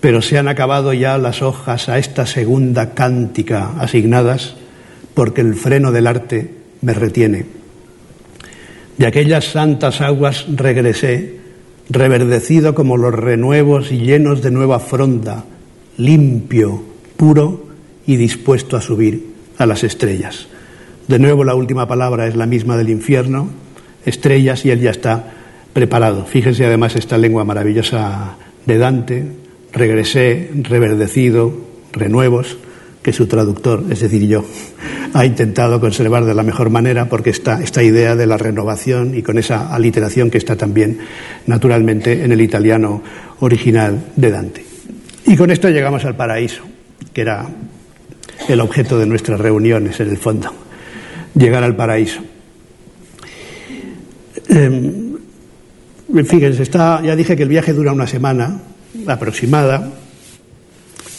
pero se han acabado ya las hojas a esta segunda cántica asignadas, porque el freno del arte me retiene. De aquellas santas aguas regresé reverdecido como los renuevos y llenos de nueva fronda, limpio, puro y dispuesto a subir a las estrellas. De nuevo la última palabra es la misma del infierno, estrellas y él ya está preparado. Fíjense además esta lengua maravillosa de Dante, regresé, reverdecido, renuevos, que su traductor, es decir, yo, ha intentado conservar de la mejor manera porque está esta idea de la renovación y con esa aliteración que está también naturalmente en el italiano original de Dante. Y con esto llegamos al paraíso, que era el objeto de nuestras reuniones en el fondo, llegar al paraíso. Eh, fíjense, está, ya dije que el viaje dura una semana aproximada,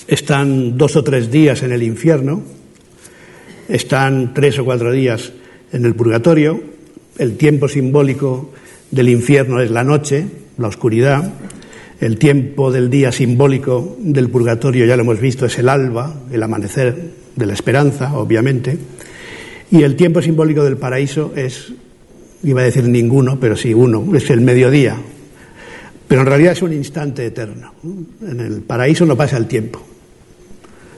están dos o tres días en el infierno, están tres o cuatro días en el purgatorio, el tiempo simbólico del infierno es la noche, la oscuridad, el tiempo del día simbólico del purgatorio, ya lo hemos visto, es el alba, el amanecer de la esperanza, obviamente, y el tiempo simbólico del paraíso es, iba a decir ninguno, pero sí uno, es el mediodía, pero en realidad es un instante eterno. En el paraíso no pasa el tiempo.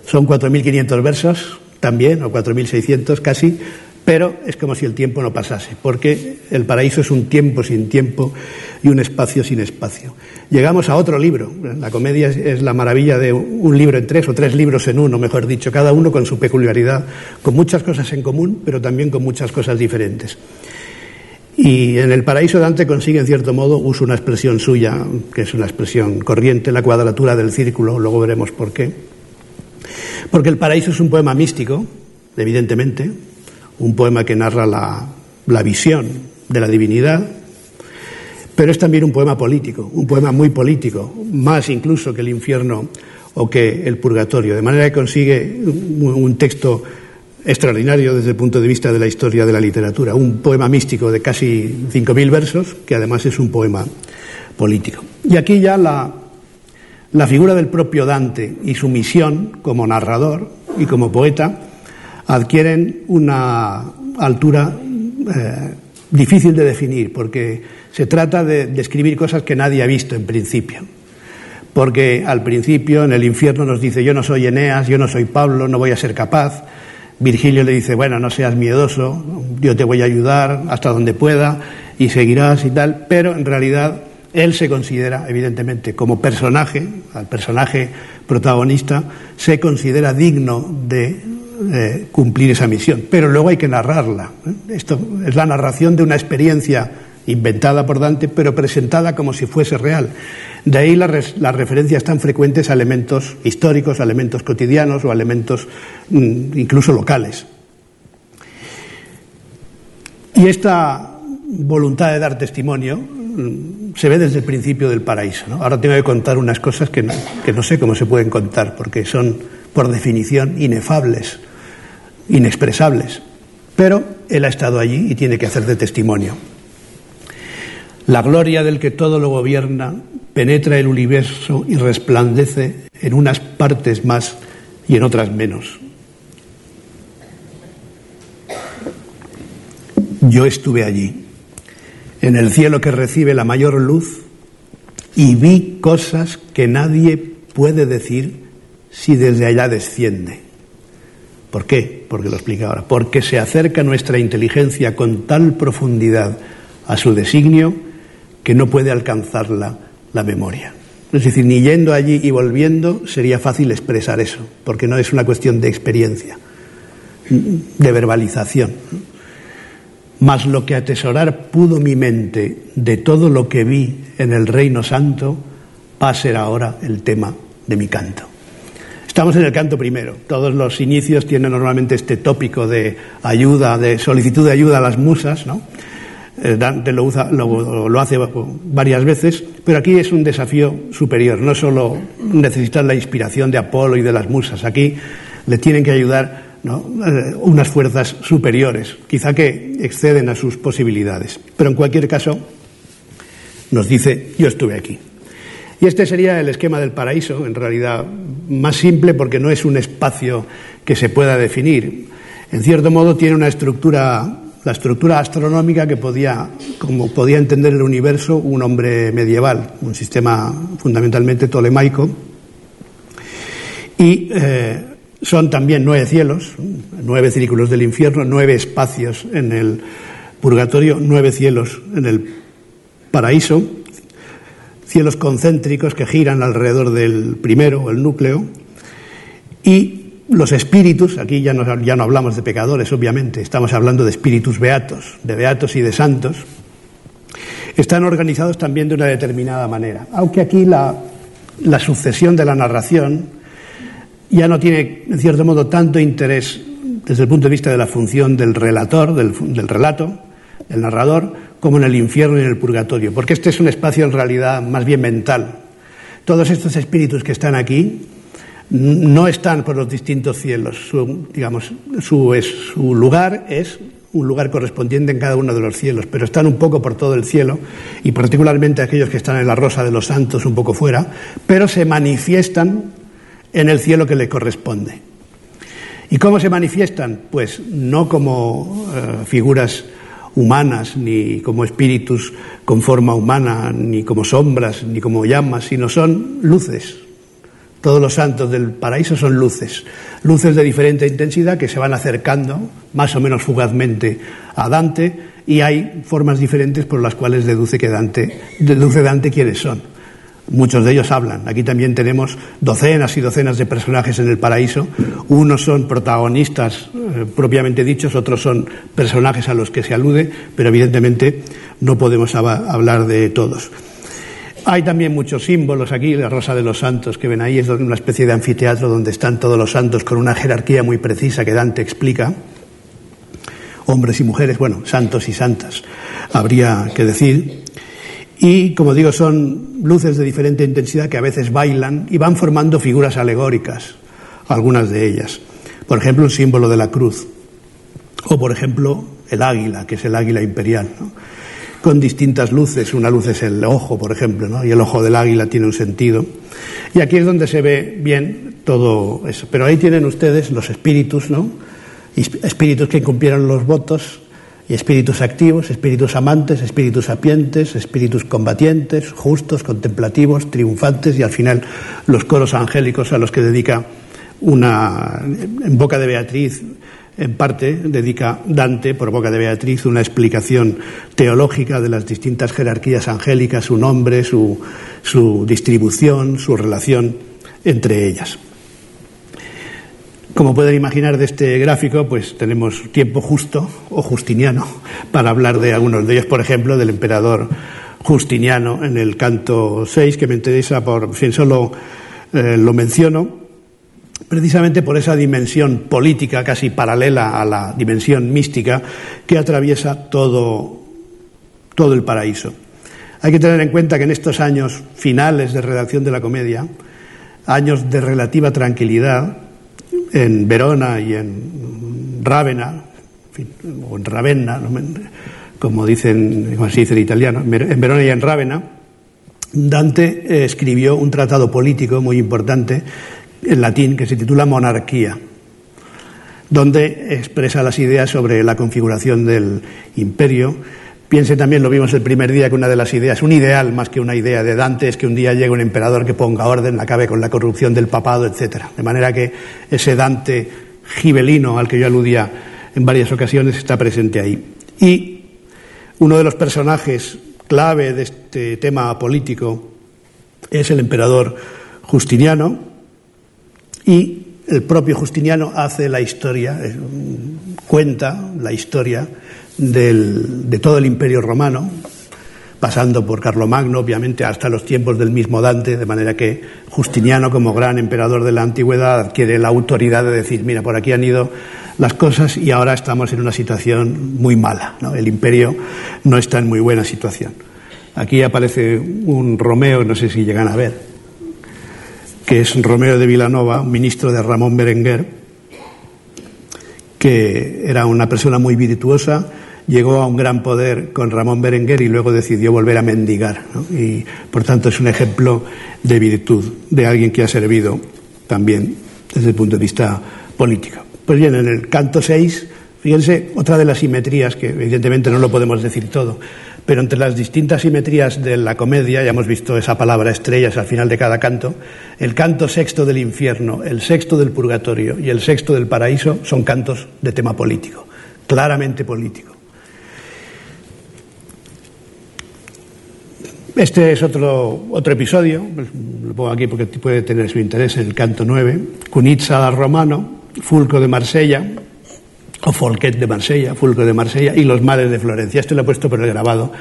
Son 4.500 versos también, o 4.600 casi, pero es como si el tiempo no pasase, porque el paraíso es un tiempo sin tiempo y un espacio sin espacio. Llegamos a otro libro. La comedia es la maravilla de un libro en tres o tres libros en uno, mejor dicho, cada uno con su peculiaridad, con muchas cosas en común, pero también con muchas cosas diferentes. Y en el paraíso Dante consigue, en cierto modo, uso una expresión suya, que es una expresión corriente, la cuadratura del círculo, luego veremos por qué. Porque el paraíso es un poema místico, evidentemente, un poema que narra la, visión de la divinidad, pero es también un poema político, un poema muy político, más incluso que el infierno o que el purgatorio, de manera que consigue un texto extraordinario desde el punto de vista de la historia de la literatura, un poema místico de casi 5.000 versos, que además es un poema político. Y aquí ya la, la figura del propio Dante y su misión como narrador y como poeta adquieren una altura eh, difícil de definir, porque se trata de describir cosas que nadie ha visto en principio. Porque al principio en el infierno nos dice yo no soy Eneas, yo no soy Pablo, no voy a ser capaz Virgilio le dice, bueno, no seas miedoso, yo te voy a ayudar hasta donde pueda y seguirás y tal, pero en realidad él se considera, evidentemente, como personaje, al personaje protagonista, se considera digno de cumplir esa misión, pero luego hay que narrarla. ¿eh? Esto es la narración de una experiencia inventada por Dante, pero presentada como si fuese real. De ahí las, referencias tan frecuentes a elementos históricos, a elementos cotidianos o a elementos mm, incluso locales. Y esta voluntad de dar testimonio mm, se ve desde el principio del paraíso. Ahora tengo que contar unas cosas que que no sé cómo se pueden contar, porque son, por definición, inefables, inexpresables. Pero él ha estado allí y tiene que hacer de testimonio. La gloria del que todo lo gobierna penetra el universo y resplandece en unas partes más y en otras menos. Yo estuve allí, en el cielo que recibe la mayor luz, y vi cosas que nadie puede decir si desde allá desciende. ¿Por qué? Porque lo explica ahora. Porque se acerca nuestra inteligencia con tal profundidad a su designio que no puede alcanzarla la memoria. Es decir, ni yendo allí y volviendo sería fácil expresar eso, porque no es una cuestión de experiencia, de verbalización. Mas lo que atesorar pudo mi mente de todo lo que vi en el Reino Santo, va a ser ahora el tema de mi canto. Estamos en el canto primero. Todos los inicios tienen normalmente este tópico de ayuda, de solicitud de ayuda a las musas, ¿no? Eh, Dante lo, hace varias veces, pero aquí es un desafío superior. No solo necesitar la inspiración de Apolo y de las musas, aquí le tienen que ayudar eh, unas fuerzas superiores, quizá que exceden a sus posibilidades. Pero en cualquier caso, nos dice, yo estuve aquí. Y este sería el esquema del paraíso, en realidad más simple porque no es un espacio que se pueda definir. En cierto modo tiene una estructura la estructura astronómica que podía, como podía entender el universo un hombre medieval, un sistema fundamentalmente tolemaico. Y eh, son también nueve cielos, nueve círculos del infierno, nueve espacios en el purgatorio, nueve cielos en el paraíso, cielos concéntricos que giran alrededor del primero, el núcleo, y los espíritus, aquí ya no, ya no hablamos de pecadores, obviamente, estamos hablando de espíritus beatos, de beatos y de santos, están organizados también de una determinada manera. Aunque aquí la, sucesión de la narración ya no tiene, en cierto modo, tanto interés desde el punto de vista de la función del relator, del, del relato, del narrador, como en el infierno y en el purgatorio, porque este es un espacio en realidad más bien mental. Todos estos espíritus que están aquí no están por los distintos cielos. Su, digamos, su, su lugar es un lugar correspondiente en cada uno de los cielos, pero están un poco por todo el cielo, y particularmente aquellos que están en la Rosa de los Santos, un poco fuera, pero se manifiestan en el cielo que le corresponde. ¿Y cómo se manifiestan? Pues no como eh, figuras humanas, ni como espíritus con forma humana, ni como sombras, ni como llamas, sino son luces, todos los santos del paraíso son luces, luces de diferente intensidad que se van acercando más o menos fugazmente a Dante y hay formas diferentes por las cuales deduce que Dante, deduce Dante quiénes son. Muchos de ellos hablan. Aquí también tenemos docenas y docenas de personajes en el paraíso. Unos son protagonistas eh, propiamente dichos, otros son personajes a los que se alude, pero evidentemente no podemos hablar de todos. Hay también muchos símbolos aquí, la Rosa de los Santos que ven ahí es una especie de anfiteatro donde están todos los santos con una jerarquía muy precisa que Dante explica. Hombres y mujeres, bueno, santos y santas, habría que decir. Y, como digo, son luces de diferente intensidad que a veces bailan y van formando figuras alegóricas, algunas de ellas. Por ejemplo, el símbolo de la cruz. O, por ejemplo, el águila, que es el águila imperial. ¿no? Con distintas luces. Una luz es el ojo, por ejemplo, ¿no? y el ojo del águila tiene un sentido. Y aquí es donde se ve bien todo eso. Pero ahí tienen ustedes los espíritus, ¿no? Espíritus que cumplieron los votos, y espíritus activos, espíritus amantes, espíritus sapientes, espíritus combatientes, justos, contemplativos, triunfantes y al final los coros angélicos a los que dedica una, en boca de Beatriz, en parte dedica Dante, por boca de Beatriz, una explicación teológica de las distintas jerarquías angélicas, su nombre, su, su distribución, su relación entre ellas. Como pueden imaginar de este gráfico, pues tenemos tiempo justo o justiniano para hablar de algunos de ellos, por ejemplo, del emperador Justiniano en el canto 6, que me interesa por fin solo eh, lo menciono, precisamente por esa dimensión política casi paralela a la dimensión mística que atraviesa todo, todo el paraíso. Hay que tener en cuenta que en estos años finales de redacción de la comedia, años de relativa tranquilidad, en Verona y en Rávena, o en Ravenna, como dicen, como se dice en italiano, en Verona y en Rávena, Dante eh, escribió un tratado político muy importante en latín que se titula Monarquía, donde expresa las ideas sobre la configuración del imperio. Piense también, lo vimos el primer día, que una de las ideas, un ideal más que una idea de Dante, es que un día llegue un emperador que ponga orden, acabe con la corrupción del papado, etc. De manera que ese Dante gibelino al que yo aludía en varias ocasiones está presente ahí. Y uno de los personajes clave de este tema político es el emperador Justiniano y el propio Justiniano hace la historia, eh, cuenta la historia de todo el imperio romano, pasando por Carlomagno, obviamente, hasta los tiempos del mismo Dante, de manera que Justiniano, como gran emperador de la antigüedad, adquiere la autoridad de decir, mira, por aquí han ido las cosas y ahora estamos en una situación muy mala. El imperio no está en muy buena situación. Aquí aparece un Romeo, no sé si llegan a ver, que es Romeo de Vilanova, ministro de Ramón Berenguer, que era una persona muy virtuosa, llegó a un gran poder con Ramón Berenguer y luego decidió volver a mendigar. Y por tanto es un ejemplo de virtud de alguien que ha servido también desde el punto de vista político. Pues bien, en el canto 6, fíjense, otra de las simetrías, que evidentemente no lo podemos decir todo, pero entre las distintas simetrías de la comedia, ya hemos visto esa palabra estrellas al final de cada canto, el canto sexto del infierno, el sexto del purgatorio y el sexto del paraíso son cantos de tema político, claramente político. Este es otro, otro episodio, lo pongo aquí porque puede tener su interés, el canto 9, Cunizza romano, Fulco de Marsella, o Folquet de Marsella, Fulco de Marsella, y los males de Florencia. Esto lo he puesto por el grabado,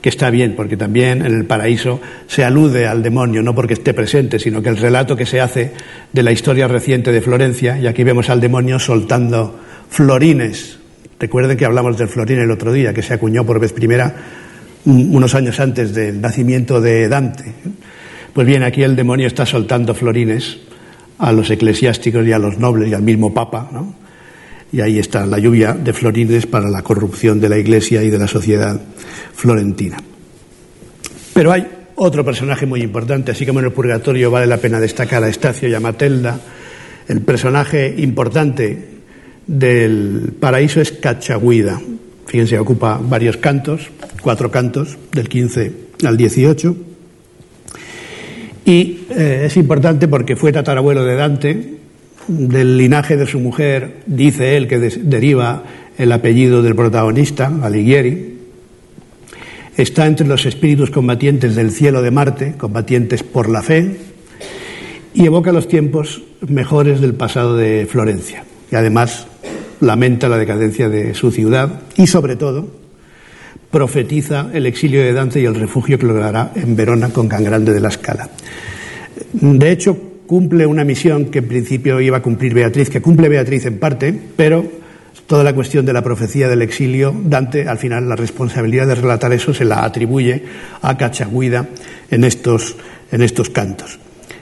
que está bien, porque también en el paraíso se alude al demonio, no porque esté presente, sino que el relato que se hace de la historia reciente de Florencia, y aquí vemos al demonio soltando florines. Recuerden que hablamos del florín el otro día, que se acuñó por vez primera unos años antes del nacimiento de Dante. Pues bien, aquí el demonio está soltando florines a los eclesiásticos y a los nobles y al mismo Papa, ¿no? Y ahí está la lluvia de florines para la corrupción de la Iglesia y de la sociedad florentina. Pero hay otro personaje muy importante, así como en el Purgatorio vale la pena destacar a Estacio y a Matelda. El personaje importante del paraíso es Cachagüida. Fíjense, ocupa varios cantos, cuatro cantos, del 15 al 18 y eh, es importante porque fue tatarabuelo de Dante, del linaje de su mujer, dice él que deriva el apellido del protagonista, Alighieri. Está entre los espíritus combatientes del cielo de Marte, combatientes por la fe, y evoca los tiempos mejores del pasado de Florencia. Y además lamenta la decadencia de su ciudad y, sobre todo, profetiza el exilio de Dante y el refugio que logrará en Verona con Can Grande de la Scala. De hecho, cumple una misión que en principio iba a cumplir Beatriz, que cumple Beatriz en parte, pero toda la cuestión de la profecía del exilio, Dante al final la responsabilidad de relatar eso se la atribuye a Cachagüida en estos, en estos cantos.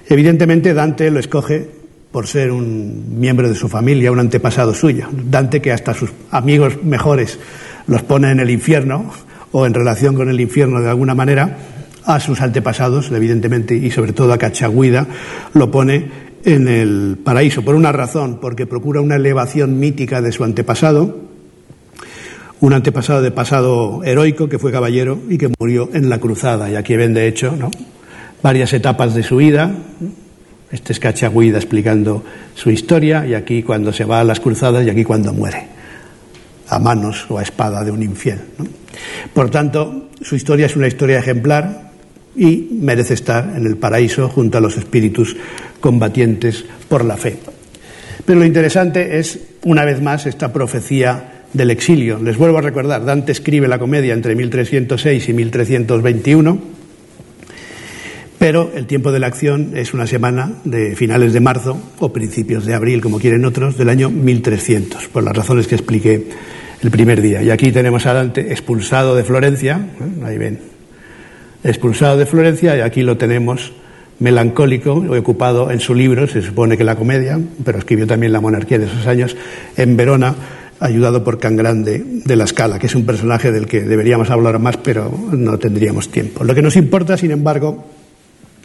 Evidentemente Dante lo escoge por ser un miembro de su familia, un antepasado suyo. Dante que hasta sus amigos mejores los pone en el infierno o en relación con el infierno de alguna manera, a sus antepasados, evidentemente, y sobre todo a Cachagüida, lo pone en el paraíso, por una razón, porque procura una elevación mítica de su antepasado, un antepasado de pasado heroico que fue caballero y que murió en la cruzada. Y aquí ven, de hecho, ¿no? varias etapas de su vida, Este es Cachagüida explicando su historia y aquí cuando se va a las cruzadas y aquí cuando muere, a manos o a espada de un infiel. Por tanto, su historia es una historia ejemplar y merece estar en el paraíso junto a los espíritus combatientes por la fe. Pero lo interesante es, una vez más, esta profecía del exilio. Les vuelvo a recordar, Dante escribe la comedia entre 1306 y 1321, pero el tiempo de la acción es una semana de finales de marzo o principios de abril, como quieren otros, del año 1300, por las razones que expliqué el primer día. Y aquí tenemos a Dante expulsado de Florencia, ¿eh? ahí ven, expulsado de Florencia, y aquí lo tenemos melancólico, ocupado en su libro, se supone que la comedia, pero escribió también La monarquía de esos años, en Verona, ayudado por Can Grande de la Escala, que es un personaje del que deberíamos hablar más, pero no tendríamos tiempo. Lo que nos importa, sin embargo,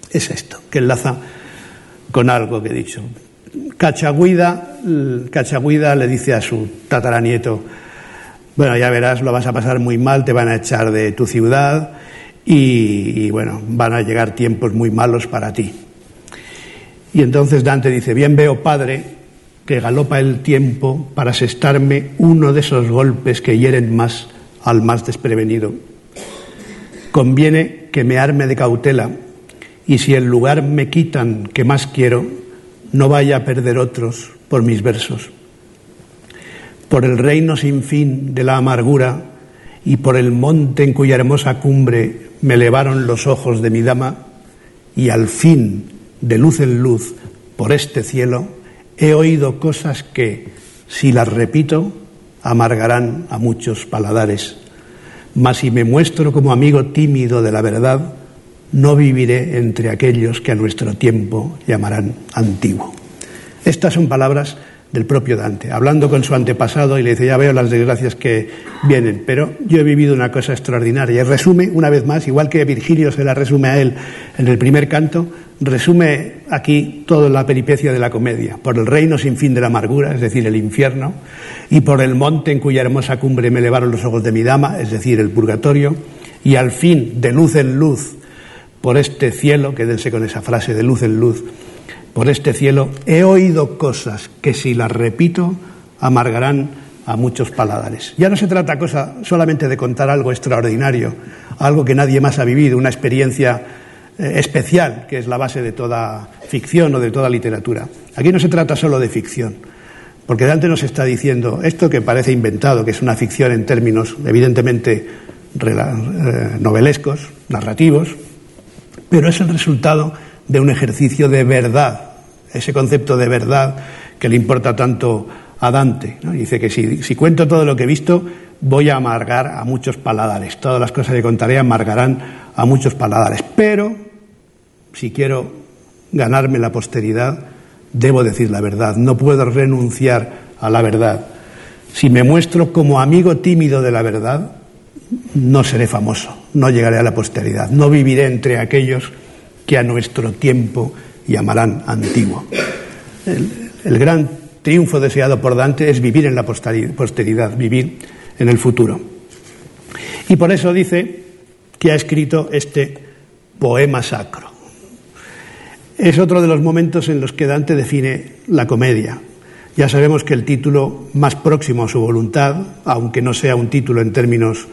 es esto, que enlaza con algo que he dicho. Cachagüida, Cachagüida le dice a su tataranieto, bueno, ya verás, lo vas a pasar muy mal, te van a echar de tu ciudad y, bueno, van a llegar tiempos muy malos para ti. Y entonces Dante dice, bien veo, padre, que galopa el tiempo para asestarme uno de esos golpes que hieren más al más desprevenido. Conviene que me arme de cautela y si el lugar me quitan que más quiero, no vaya a perder otros por mis versos. Por el reino sin fin de la amargura y por el monte en cuya hermosa cumbre me elevaron los ojos de mi dama y al fin, de luz en luz, por este cielo, He oído cosas que, si las repito, amargarán a muchos paladares. Mas si me muestro como amigo tímido de la verdad, no viviré entre aquellos que a nuestro tiempo llamarán antiguo. Estas son palabras del propio Dante, hablando con su antepasado y le dice, ya veo las desgracias que vienen, pero yo he vivido una cosa extraordinaria. Y resume, una vez más, igual que Virgilio se la resume a él en el primer canto, resume aquí toda la peripecia de la comedia, por el reino sin fin de la amargura, es decir, el infierno, y por el monte en cuya hermosa cumbre me elevaron los ojos de mi dama, es decir, el purgatorio, y al fin, de luz en luz, por este cielo, quédense con esa frase de luz en luz, por este cielo, he oído cosas que si las repito amargarán a muchos paladares. Ya no se trata cosa solamente de contar algo extraordinario, algo que nadie más ha vivido, una experiencia eh, especial, que es la base de toda ficción o de toda literatura. Aquí no se trata solo de ficción, porque Dante nos está diciendo esto que parece inventado, que es una ficción en términos evidentemente eh, novelescos, narrativos, pero es el resultado de un ejercicio de verdad, ese concepto de verdad que le importa tanto a Dante. Dice que si, si, cuento todo lo que he visto, voy a amargar a muchos paladares. Todas las cosas que contaré amargarán a muchos paladares. Pero, si quiero ganarme la posteridad, debo decir la verdad. No puedo renunciar a la verdad. Si me muestro como amigo tímido de la verdad, no seré famoso, no llegaré a la posteridad, no viviré entre aquellos que a nuestro tiempo llamarán antiguo. El, gran triunfo deseado por Dante es vivir en la posteridad, vivir en el futuro. Y por eso dice que ha escrito este poema sacro. Es otro de los momentos en los que Dante define la comedia. Ya sabemos que el título más próximo a su voluntad, aunque no sea un título en términos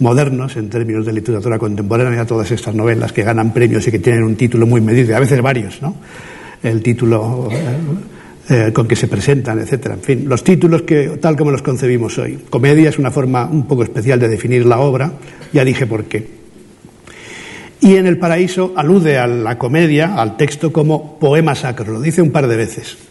modernos en términos de literatura contemporánea, todas estas novelas que ganan premios y que tienen un título muy medido, a veces varios, ¿no? El título eh, eh, con que se presentan, etcétera. En fin, los títulos que tal como los concebimos hoy. Comedia es una forma un poco especial de definir la obra, ya dije por qué. Y en El Paraíso alude a la comedia, al texto, como poema sacro, lo dice un par de veces.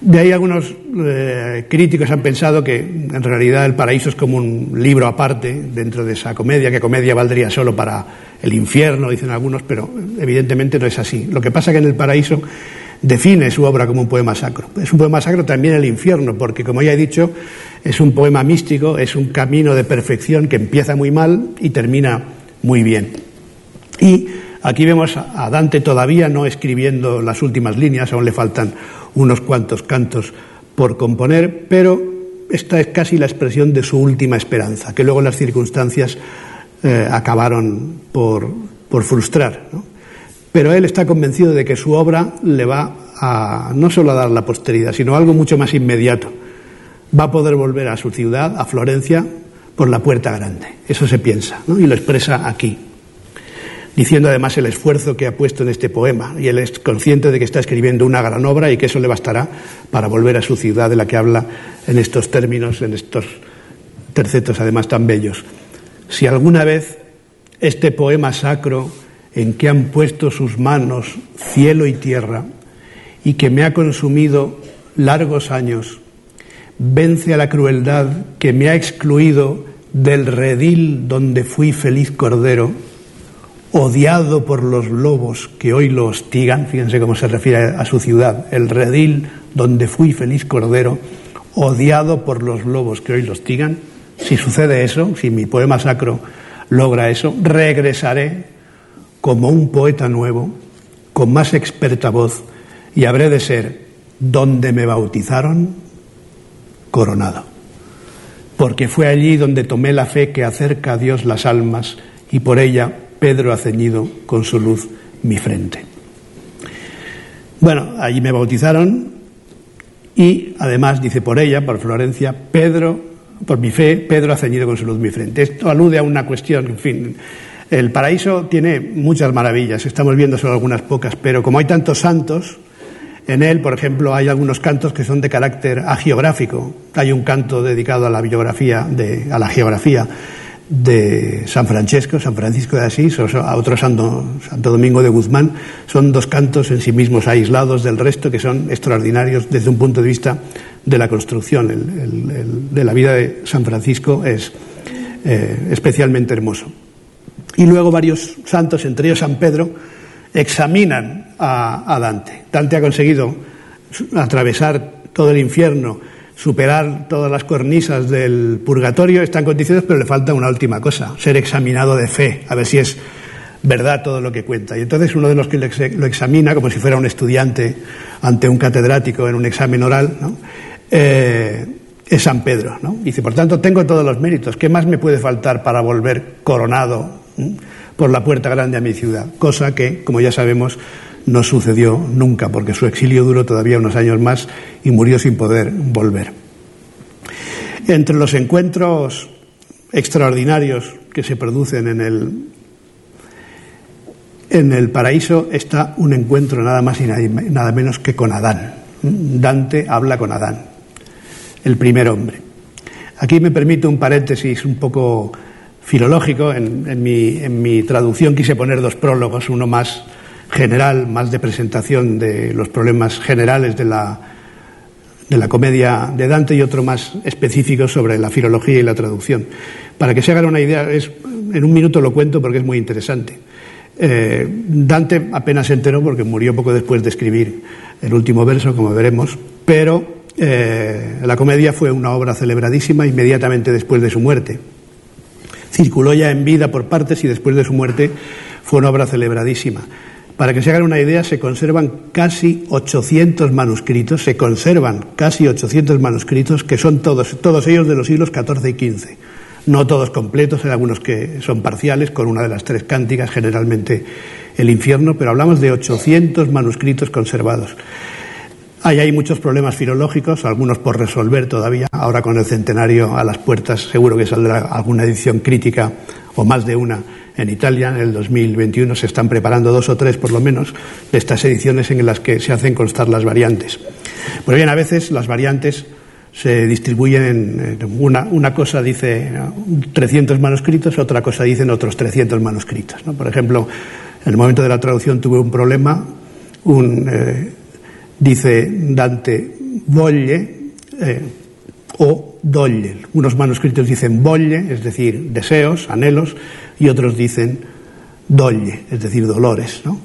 De ahí algunos eh, críticos han pensado que en realidad El Paraíso es como un libro aparte dentro de esa comedia, que comedia valdría solo para el infierno, dicen algunos, pero evidentemente no es así. Lo que pasa es que en El Paraíso define su obra como un poema sacro. Es un poema sacro también el infierno, porque como ya he dicho, es un poema místico, es un camino de perfección que empieza muy mal y termina muy bien. Y aquí vemos a Dante todavía no escribiendo las últimas líneas, aún le faltan unos cuantos cantos por componer, pero esta es casi la expresión de su última esperanza, que luego las circunstancias eh, acabaron por, frustrar. pero él está convencido de que su obra le va a no solo a dar la posteridad, sino algo mucho más inmediato. Va a poder volver a su ciudad, a Florencia, por la puerta grande. Eso se piensa, ¿no? y lo expresa aquí, diciendo además el esfuerzo que ha puesto en este poema, y él es consciente de que está escribiendo una gran obra y que eso le bastará para volver a su ciudad de la que habla en estos términos, en estos tercetos además tan bellos. Si alguna vez este poema sacro en que han puesto sus manos cielo y tierra y que me ha consumido largos años, vence a la crueldad que me ha excluido del redil donde fui feliz cordero, odiado por los lobos que hoy lo hostigan, fíjense cómo se refiere a su ciudad, el redil donde fui feliz cordero, odiado por los lobos que hoy lo hostigan, si sucede eso, si mi poema sacro logra eso, regresaré como un poeta nuevo, con más experta voz, y habré de ser, donde me bautizaron, coronado. Porque fue allí donde tomé la fe que acerca a Dios las almas, y por ella Pedro ha ceñido con su luz mi frente. Bueno, allí me bautizaron y además dice por ella, por Florencia, Pedro por mi fe, Pedro ha ceñido con su luz mi frente. Esto alude a una cuestión, en fin. El paraíso tiene muchas maravillas, estamos viendo solo algunas pocas, pero como hay tantos santos, en él, por ejemplo, hay algunos cantos que son de carácter agiográfico. Hay un canto dedicado a la biografía, de, a la geografía de San Francisco, San Francisco de Asís, o a otro Santo, Santo Domingo de Guzmán. Son dos cantos en sí mismos aislados del resto que son extraordinarios desde un punto de vista de la construcción. El, de la vida de San Francisco es eh, especialmente hermoso. Y luego varios santos, entre ellos San Pedro, examinan a, a Dante. Dante ha conseguido atravesar todo el infierno, superar todas las cornisas del purgatorio, está en condiciones, pero le falta una última cosa, ser examinado de fe, a ver si es verdad todo lo que cuenta. Y entonces uno de los que lo examina, como si fuera un estudiante ante un catedrático en un examen oral. Eh, es San Pedro. ¿no? Dice, por tanto, tengo todos los méritos. ¿Qué más me puede faltar para volver coronado por la puerta grande a mi ciudad? Cosa que, como ya sabemos, no sucedió nunca, porque su exilio duró todavía unos años más y murió sin poder volver. Entre los encuentros extraordinarios que se producen en el, en el paraíso está un encuentro nada más y nada menos que con Adán. Dante habla con Adán el primer hombre. Aquí me permite un paréntesis un poco filológico. En, mi, en mi traducción quise poner dos prólogos, uno más general, más de presentación de los problemas generales de la, de la comedia de Dante y otro más específico sobre la filología y la traducción. Para que se hagan una idea, es, en un minuto lo cuento porque es muy interesante. Eh, Dante apenas se enteró porque murió poco después de escribir el último verso, como veremos, pero eh, la comedia fue una obra celebradísima inmediatamente después de su muerte. Circuló ya en vida por partes y después de su muerte fue una obra celebradísima. Para que se hagan una idea, se conservan casi 800 manuscritos, se conservan casi 800 manuscritos, que son todos, todos ellos de los siglos XIV y XV. No todos completos, hay algunos que son parciales, con una de las tres cánticas, generalmente el infierno, pero hablamos de 800 manuscritos conservados. Hay muchos problemas filológicos, algunos por resolver todavía. Ahora con el centenario a las puertas seguro que saldrá alguna edición crítica o más de una en Italia. En el 2021 se están preparando dos o tres por lo menos de estas ediciones en las que se hacen constar las variantes. Pues bien, a veces las variantes se distribuyen en una, una cosa dice 300 manuscritos, otra cosa dicen otros 300 manuscritos. Por ejemplo, en el momento de la traducción tuve un problema, un... Eh, dice Dante volle eh, o dolle. Unos manuscritos dicen volle, es decir, deseos, anhelos, y otros dicen dolle, es decir, dolores. ¿no?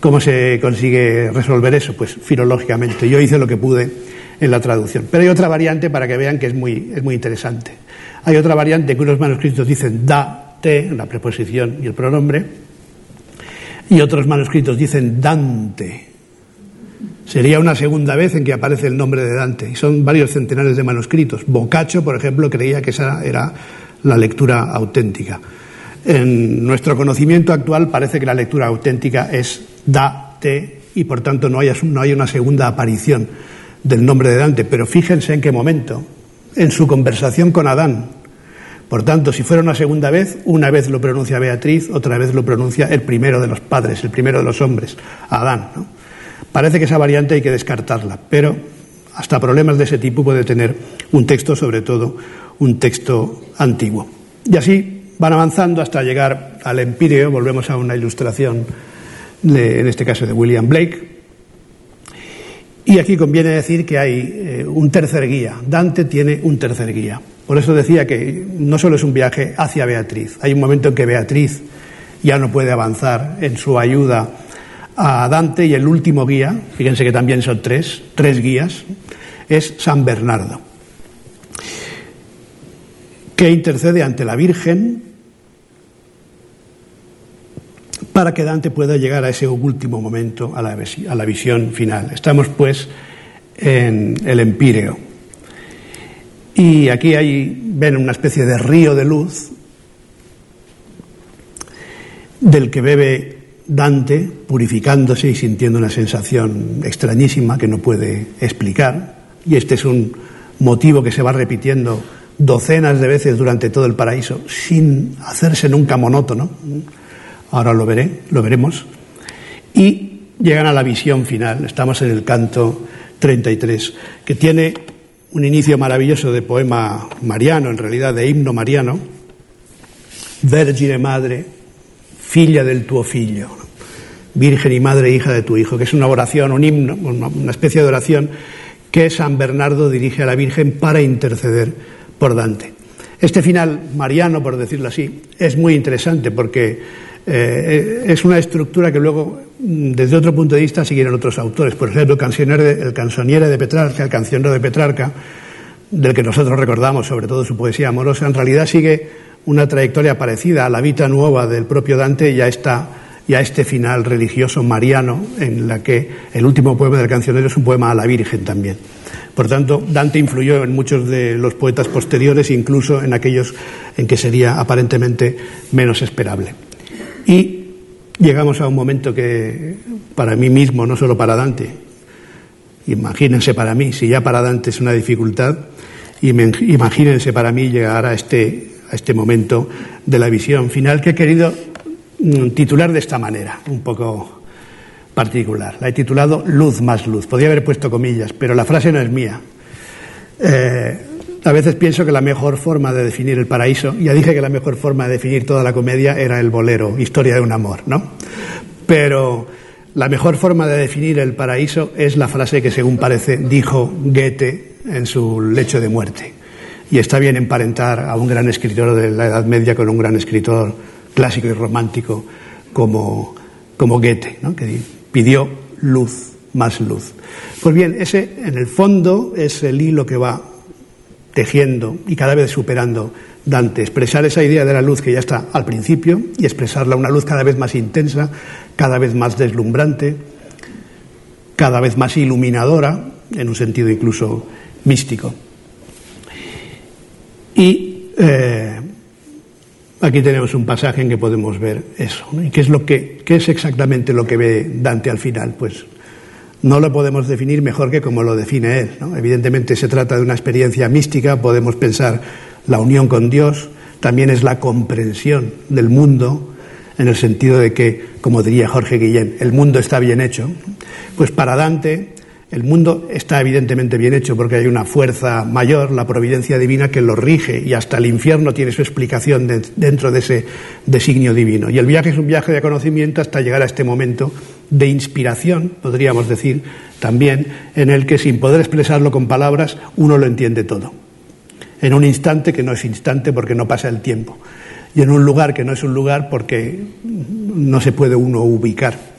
¿Cómo se consigue resolver eso? Pues filológicamente. Yo hice lo que pude en la traducción. Pero hay otra variante para que vean que es muy, es muy interesante. Hay otra variante que unos manuscritos dicen da, te, la preposición y el pronombre, y otros manuscritos dicen dante, Sería una segunda vez en que aparece el nombre de Dante, y son varios centenares de manuscritos. Boccaccio, por ejemplo, creía que esa era la lectura auténtica. En nuestro conocimiento actual parece que la lectura auténtica es da, te, y por tanto no hay, no hay una segunda aparición del nombre de Dante. Pero fíjense en qué momento, en su conversación con Adán. Por tanto, si fuera una segunda vez, una vez lo pronuncia Beatriz, otra vez lo pronuncia el primero de los padres, el primero de los hombres, Adán. Parece que esa variante hay que descartarla, pero hasta problemas de ese tipo puede tener un texto, sobre todo un texto antiguo. Y así van avanzando hasta llegar al empíreo, volvemos a una ilustración, en este caso de William Blake, y aquí conviene decir que hay eh, un tercer guía. Dante tiene un tercer guía. Por eso decía que no solo es un viaje hacia Beatriz. Hay un momento en que Beatriz ya no puede avanzar en su ayuda a Dante y el último guía, fíjense que también son tres, tres guías, es San Bernardo, que intercede ante la Virgen para que Dante pueda llegar a ese último momento, a la, a la visión final. Estamos pues en el Empíreo. Y aquí hay, ven una especie de río de luz del que bebe Dante, purificándose y sintiendo una sensación extrañísima que no puede explicar. Y este es un motivo que se va repitiendo docenas de veces durante todo el paraíso, sin hacerse nunca monótono ahora lo veré, lo veremos, y llegan a la visión final. Estamos en el canto 33, que tiene un inicio maravilloso de poema mariano, en realidad de himno mariano, Vergine Madre, filla del tuo figlio, Virgen y Madre hija de tu hijo, que es una oración, un himno, una especie de oración que San Bernardo dirige a la Virgen para interceder por Dante. Este final mariano, por decirlo así, es muy interesante porque eh, es una estructura que luego, mm, desde otro punto de vista, siguieron otros autores. Por ejemplo, el canzoniere de Petrarca, el cancionero de Petrarca, del que nosotros recordamos sobre todo su poesía amorosa, en realidad sigue una trayectoria parecida a la vida nueva del propio Dante y a, esta, y a este final religioso mariano, en la que el último poema del cancionero es un poema a la Virgen también. Por tanto, Dante influyó en muchos de los poetas posteriores, incluso en aquellos en que sería aparentemente menos esperable. Y llegamos a un momento que para mí mismo, no solo para Dante, imagínense para mí, si ya para Dante es una dificultad, imagínense para mí llegar a este, a este momento de la visión final que he querido mm, titular de esta manera, un poco particular. La he titulado Luz más luz. Podría haber puesto comillas, pero la frase no es mía. Eh, a veces pienso que la mejor forma de definir el paraíso, ya dije que la mejor forma de definir toda la comedia era el bolero, historia de un amor, ¿no? Pero la mejor forma de definir el paraíso es la frase que, según parece, dijo Goethe en su lecho de muerte. Y está bien emparentar a un gran escritor de la Edad Media con un gran escritor clásico y romántico como, como Goethe, que pidió luz, más luz. Pues bien, ese en el fondo es el hilo que va tejiendo y cada vez superando Dante, expresar esa idea de la luz que ya está al principio y expresarla una luz cada vez más intensa, cada vez más deslumbrante, cada vez más iluminadora, en un sentido incluso místico. Y eh, aquí tenemos un pasaje en que podemos ver eso. ¿Y qué es, lo que, qué es exactamente lo que ve Dante al final? Pues no lo podemos definir mejor que como lo define él. Evidentemente se trata de una experiencia mística, podemos pensar la unión con Dios, también es la comprensión del mundo, en el sentido de que, como diría Jorge Guillén, el mundo está bien hecho. Pues para Dante el mundo está evidentemente bien hecho porque hay una fuerza mayor, la providencia divina, que lo rige y hasta el infierno tiene su explicación dentro de ese designio divino. Y el viaje es un viaje de conocimiento hasta llegar a este momento de inspiración, podríamos decir, también, en el que sin poder expresarlo con palabras, uno lo entiende todo. En un instante que no es instante porque no pasa el tiempo. Y en un lugar que no es un lugar porque no se puede uno ubicar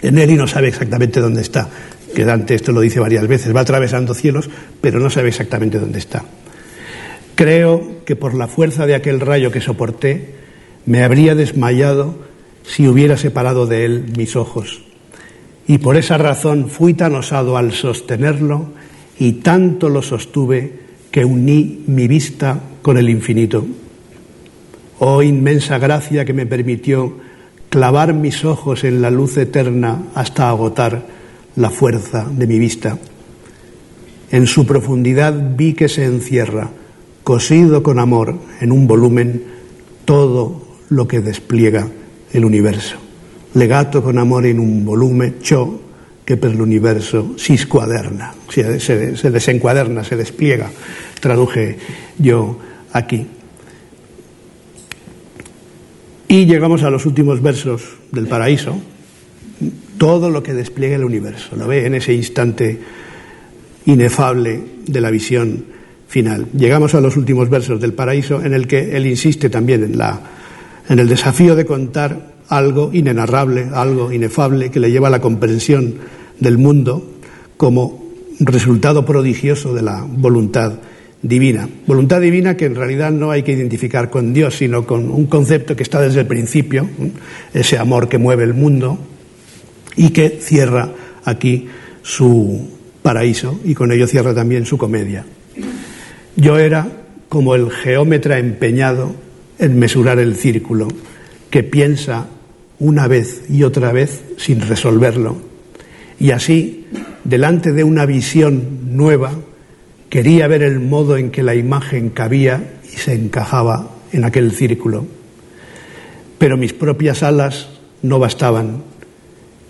en él y no sabe exactamente dónde está que Dante esto lo dice varias veces, va atravesando cielos, pero no sabe exactamente dónde está. Creo que por la fuerza de aquel rayo que soporté, me habría desmayado si hubiera separado de él mis ojos. Y por esa razón fui tan osado al sostenerlo y tanto lo sostuve que uní mi vista con el infinito. Oh inmensa gracia que me permitió clavar mis ojos en la luz eterna hasta agotar la fuerza de mi vista. En su profundidad vi que se encierra, cosido con amor en un volumen, todo lo que despliega el universo. Legato con amor en un volumen, ciò que per l'universo si se, se, se desencuaderna, se despliega, traduje yo aquí. Y llegamos a los últimos versos del paraíso, todo lo que despliega el universo, lo ve en ese instante inefable de la visión final. Llegamos a los últimos versos del paraíso en el que él insiste también en, la, en el desafío de contar algo inenarrable, algo inefable que le lleva a la comprensión del mundo como resultado prodigioso de la voluntad divina. Voluntad divina que en realidad no hay que identificar con Dios, sino con un concepto que está desde el principio, ese amor que mueve el mundo y que cierra aquí su paraíso y con ello cierra también su comedia. Yo era como el geómetra empeñado en mesurar el círculo, que piensa una vez y otra vez sin resolverlo. Y así, delante de una visión nueva, quería ver el modo en que la imagen cabía y se encajaba en aquel círculo. Pero mis propias alas no bastaban,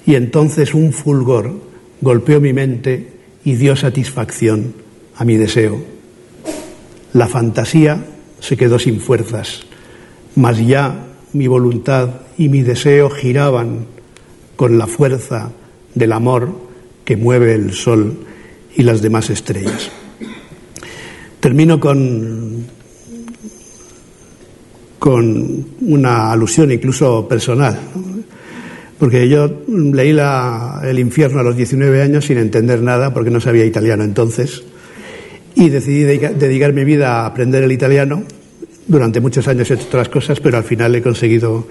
y entonces un fulgor golpeó mi mente y dio satisfacción a mi deseo. La fantasía se quedó sin fuerzas, mas ya mi voluntad y mi deseo giraban con la fuerza del amor que mueve el sol y las demás estrellas. Termino con, con una alusión incluso personal. Porque yo leí la, El infierno a los 19 años sin entender nada, porque no sabía italiano entonces, y decidí dedicar mi vida a aprender el italiano. Durante muchos años he hecho otras cosas, pero al final he conseguido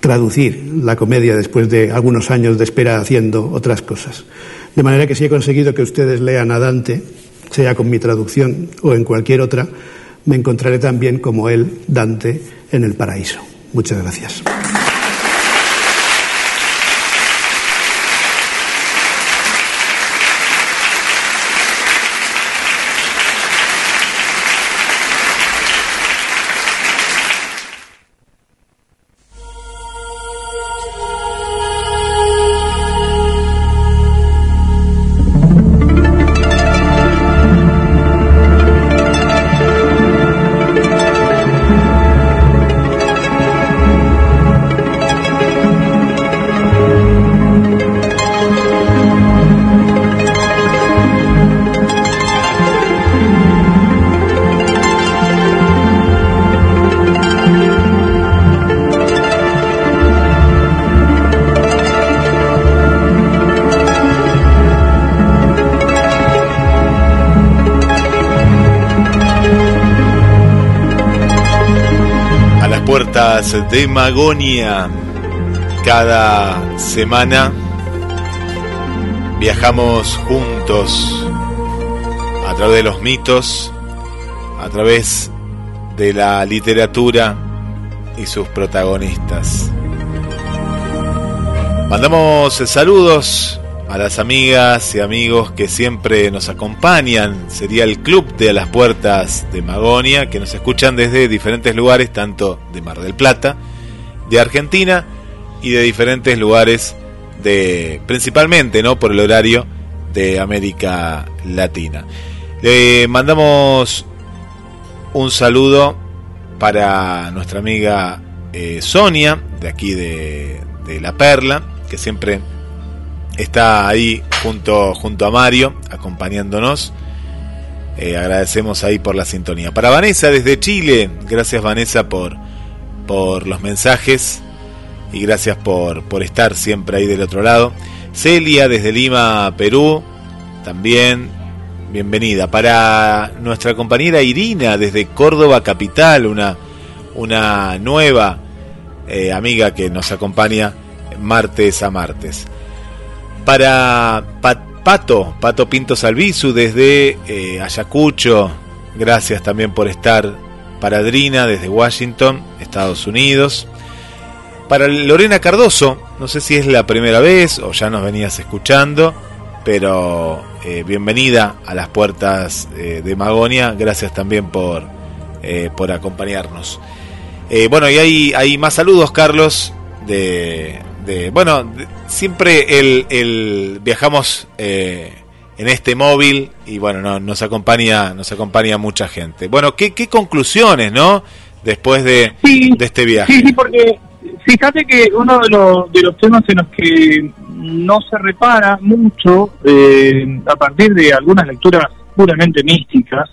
traducir la comedia después de algunos años de espera haciendo otras cosas. De manera que si he conseguido que ustedes lean a Dante, sea con mi traducción o en cualquier otra, me encontraré también como él, Dante, en el paraíso. Muchas gracias. De Magonia. Cada semana viajamos juntos a través de los mitos, a través de la literatura y sus protagonistas. Mandamos saludos a las amigas y amigos que siempre nos acompañan. Sería el Club de las Puertas de Magonia, que nos escuchan desde diferentes lugares, tanto de Mar del Plata, de Argentina y de diferentes lugares de principalmente, ¿no? por el horario de América Latina. Le mandamos un saludo para nuestra amiga eh, Sonia, de aquí de, de La Perla, que siempre está ahí junto, junto a Mario, acompañándonos. Eh, agradecemos ahí por la sintonía. Para Vanessa desde Chile, gracias Vanessa por, por los mensajes y gracias por, por estar siempre ahí del otro lado. Celia desde Lima, Perú, también bienvenida. Para nuestra compañera Irina desde Córdoba Capital, una, una nueva eh, amiga que nos acompaña martes a martes. Para Pato, Pato Pinto Salvizu desde eh, Ayacucho, gracias también por estar. Para Adrina desde Washington, Estados Unidos. para Lorena Cardoso, no sé si es la primera vez o ya nos venías escuchando, pero eh, bienvenida a las puertas eh, de Magonia, gracias también por, por acompañarnos. bueno, y hay, hay más saludos, Carlos, de, de bueno, siempre el, el viajamos en este móvil y bueno, no, nos acompaña nos acompaña mucha gente. Bueno, ¿qué, qué conclusiones, no? Después de, de este viaje. Sí, sí, porque Fíjate que uno de los, de los temas en los que no se repara mucho, eh, a partir de algunas lecturas puramente místicas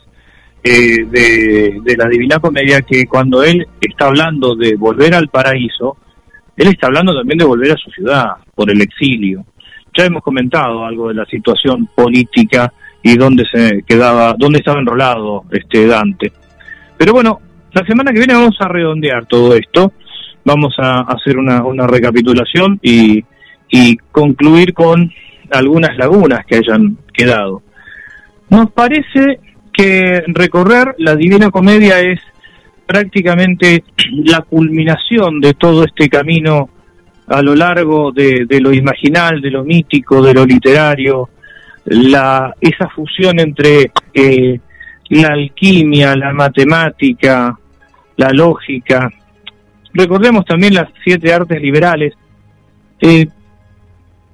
eh, de, de la Divina Comedia, que cuando él está hablando de volver al paraíso, él está hablando también de volver a su ciudad por el exilio. Ya hemos comentado algo de la situación política y dónde se quedaba, dónde estaba enrolado este Dante. Pero bueno, la semana que viene vamos a redondear todo esto vamos a hacer una, una recapitulación y, y concluir con algunas lagunas que hayan quedado. Nos parece que recorrer la Divina Comedia es prácticamente la culminación de todo este camino a lo largo de, lo imaginal, de lo mítico, de lo literario, la, esa fusión entre eh, la alquimia, la matemática, la lógica, Recordemos también las siete artes liberales. Eh,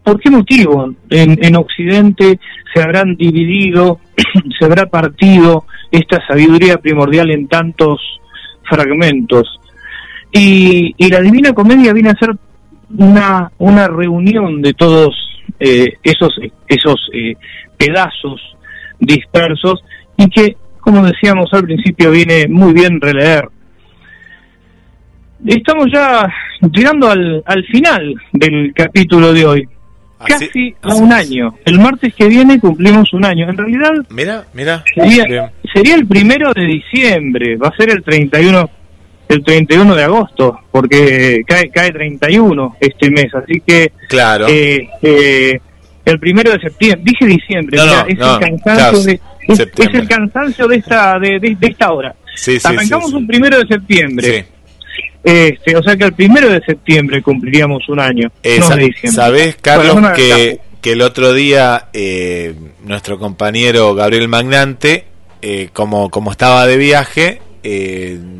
¿Por qué motivo en, Occidente se habrán dividido, se habrá partido esta sabiduría primordial en tantos fragmentos? Y, la Divina Comedia viene a ser una, una reunión de todos eh, esos, esos eh, pedazos dispersos y que, como decíamos al principio, viene muy bien releer estamos ya llegando al, al final del capítulo de hoy. Casi a un año. El martes que viene cumplimos un año. En realidad, mira, mira, sería, sería el primero de diciembre. Va a ser el 31 el 31 de agosto, porque cae, cae 31 este mes, así que claro. Eh, eh, el primero de septiembre, dije diciembre, es, el cansancio de, es, el cansancio de esta de, de, esta hora. Sí, Arrancamos un primero de septiembre. Este, o sea que el primero de septiembre cumpliríamos un año. Eh, ¿Sabés, Carlos, que, que, el otro día eh, nuestro compañero Gabriel Magnante, eh, como, como estaba de viaje,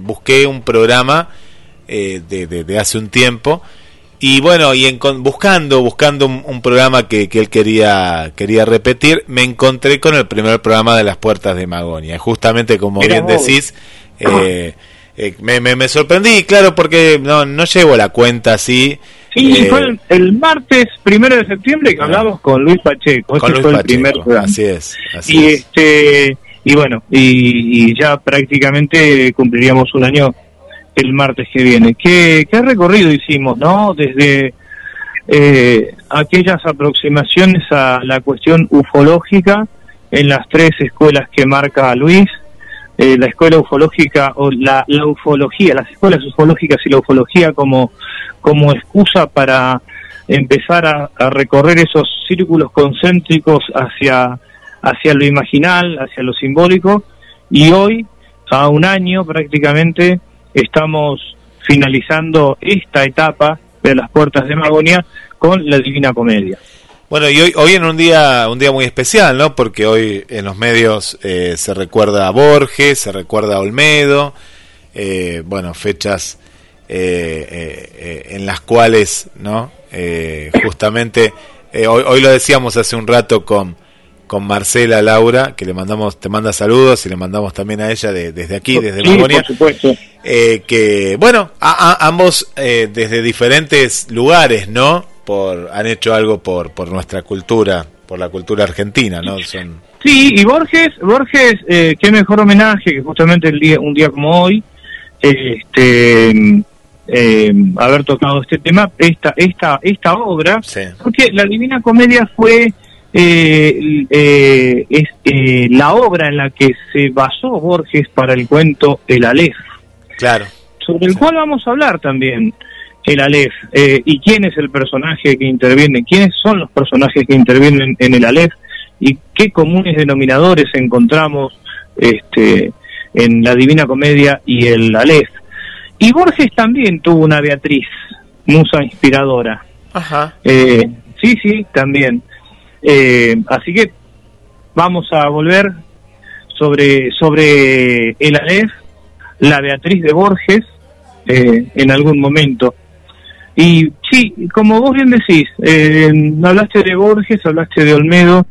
busqué un programa de, de, hace un tiempo y bueno, y en, buscando, buscando un, programa que, que, él quería, quería repetir, me encontré con el primer programa de las puertas de Magonia. Justamente como bien decís, eh, eh, me, me, sorprendí, claro, porque no, no llevo la cuenta así. Sí, eh, fue el, martes primero de septiembre que ah. hablamos con Luis Pacheco. Con fue el primer así es. Así y es. este y bueno, y, ya prácticamente cumpliríamos un año el martes que viene. ¿Qué, qué recorrido hicimos, no? Desde eh, aquellas aproximaciones a la cuestión ufológica en las tres escuelas que marca Luis, eh, la escuela ufológica o la, ufología, las escuelas ufológicas y la ufología como, como excusa para empezar a, recorrer esos círculos concéntricos hacia, hacia lo imaginal, hacia lo simbólico, y hoy, a un año prácticamente, estamos finalizando esta etapa de las puertas de Magonia con la Divina Comedia. Bueno, y hoy, hoy en un día, un día muy especial, ¿no? Porque hoy en los medios eh, se recuerda a Borges, se recuerda a Olmedo, eh, bueno, fechas eh, en las cuales, ¿no? justamente, hoy, hoy lo decíamos hace un rato con, con Marcela Laura, que le mandamos, te manda saludos y le mandamos también a ella desde aquí, desde sí, que, bueno, a, ambos desde diferentes lugares, ¿no? por han hecho algo por por nuestra cultura, por la cultura argentina, ¿no? Son... Sí, y Borges, Borges, eh, qué mejor homenaje que justamente el día, un día como hoy, este, eh, haber tocado este tema, esta, esta, esta obra, porque la Divina Comedia fue eh, eh es eh, la obra en la que se basó Borges para el cuento El Aleph. Claro. Sobre el cual vamos a hablar también el Aleph eh, y quién es el personaje que interviene, quiénes son los personajes que intervienen en el Aleph y qué comunes denominadores encontramos este, en la Divina Comedia y el Aleph. Y Borges también tuvo una Beatriz, musa inspiradora. Ajá. Eh, sí, sí, también. Eh, así que vamos a volver sobre, sobre el Aleph, la Beatriz de Borges, eh, en algún momento. Y sí, como vos bien decís, eh, hablaste de Borges, hablaste de Olmedo,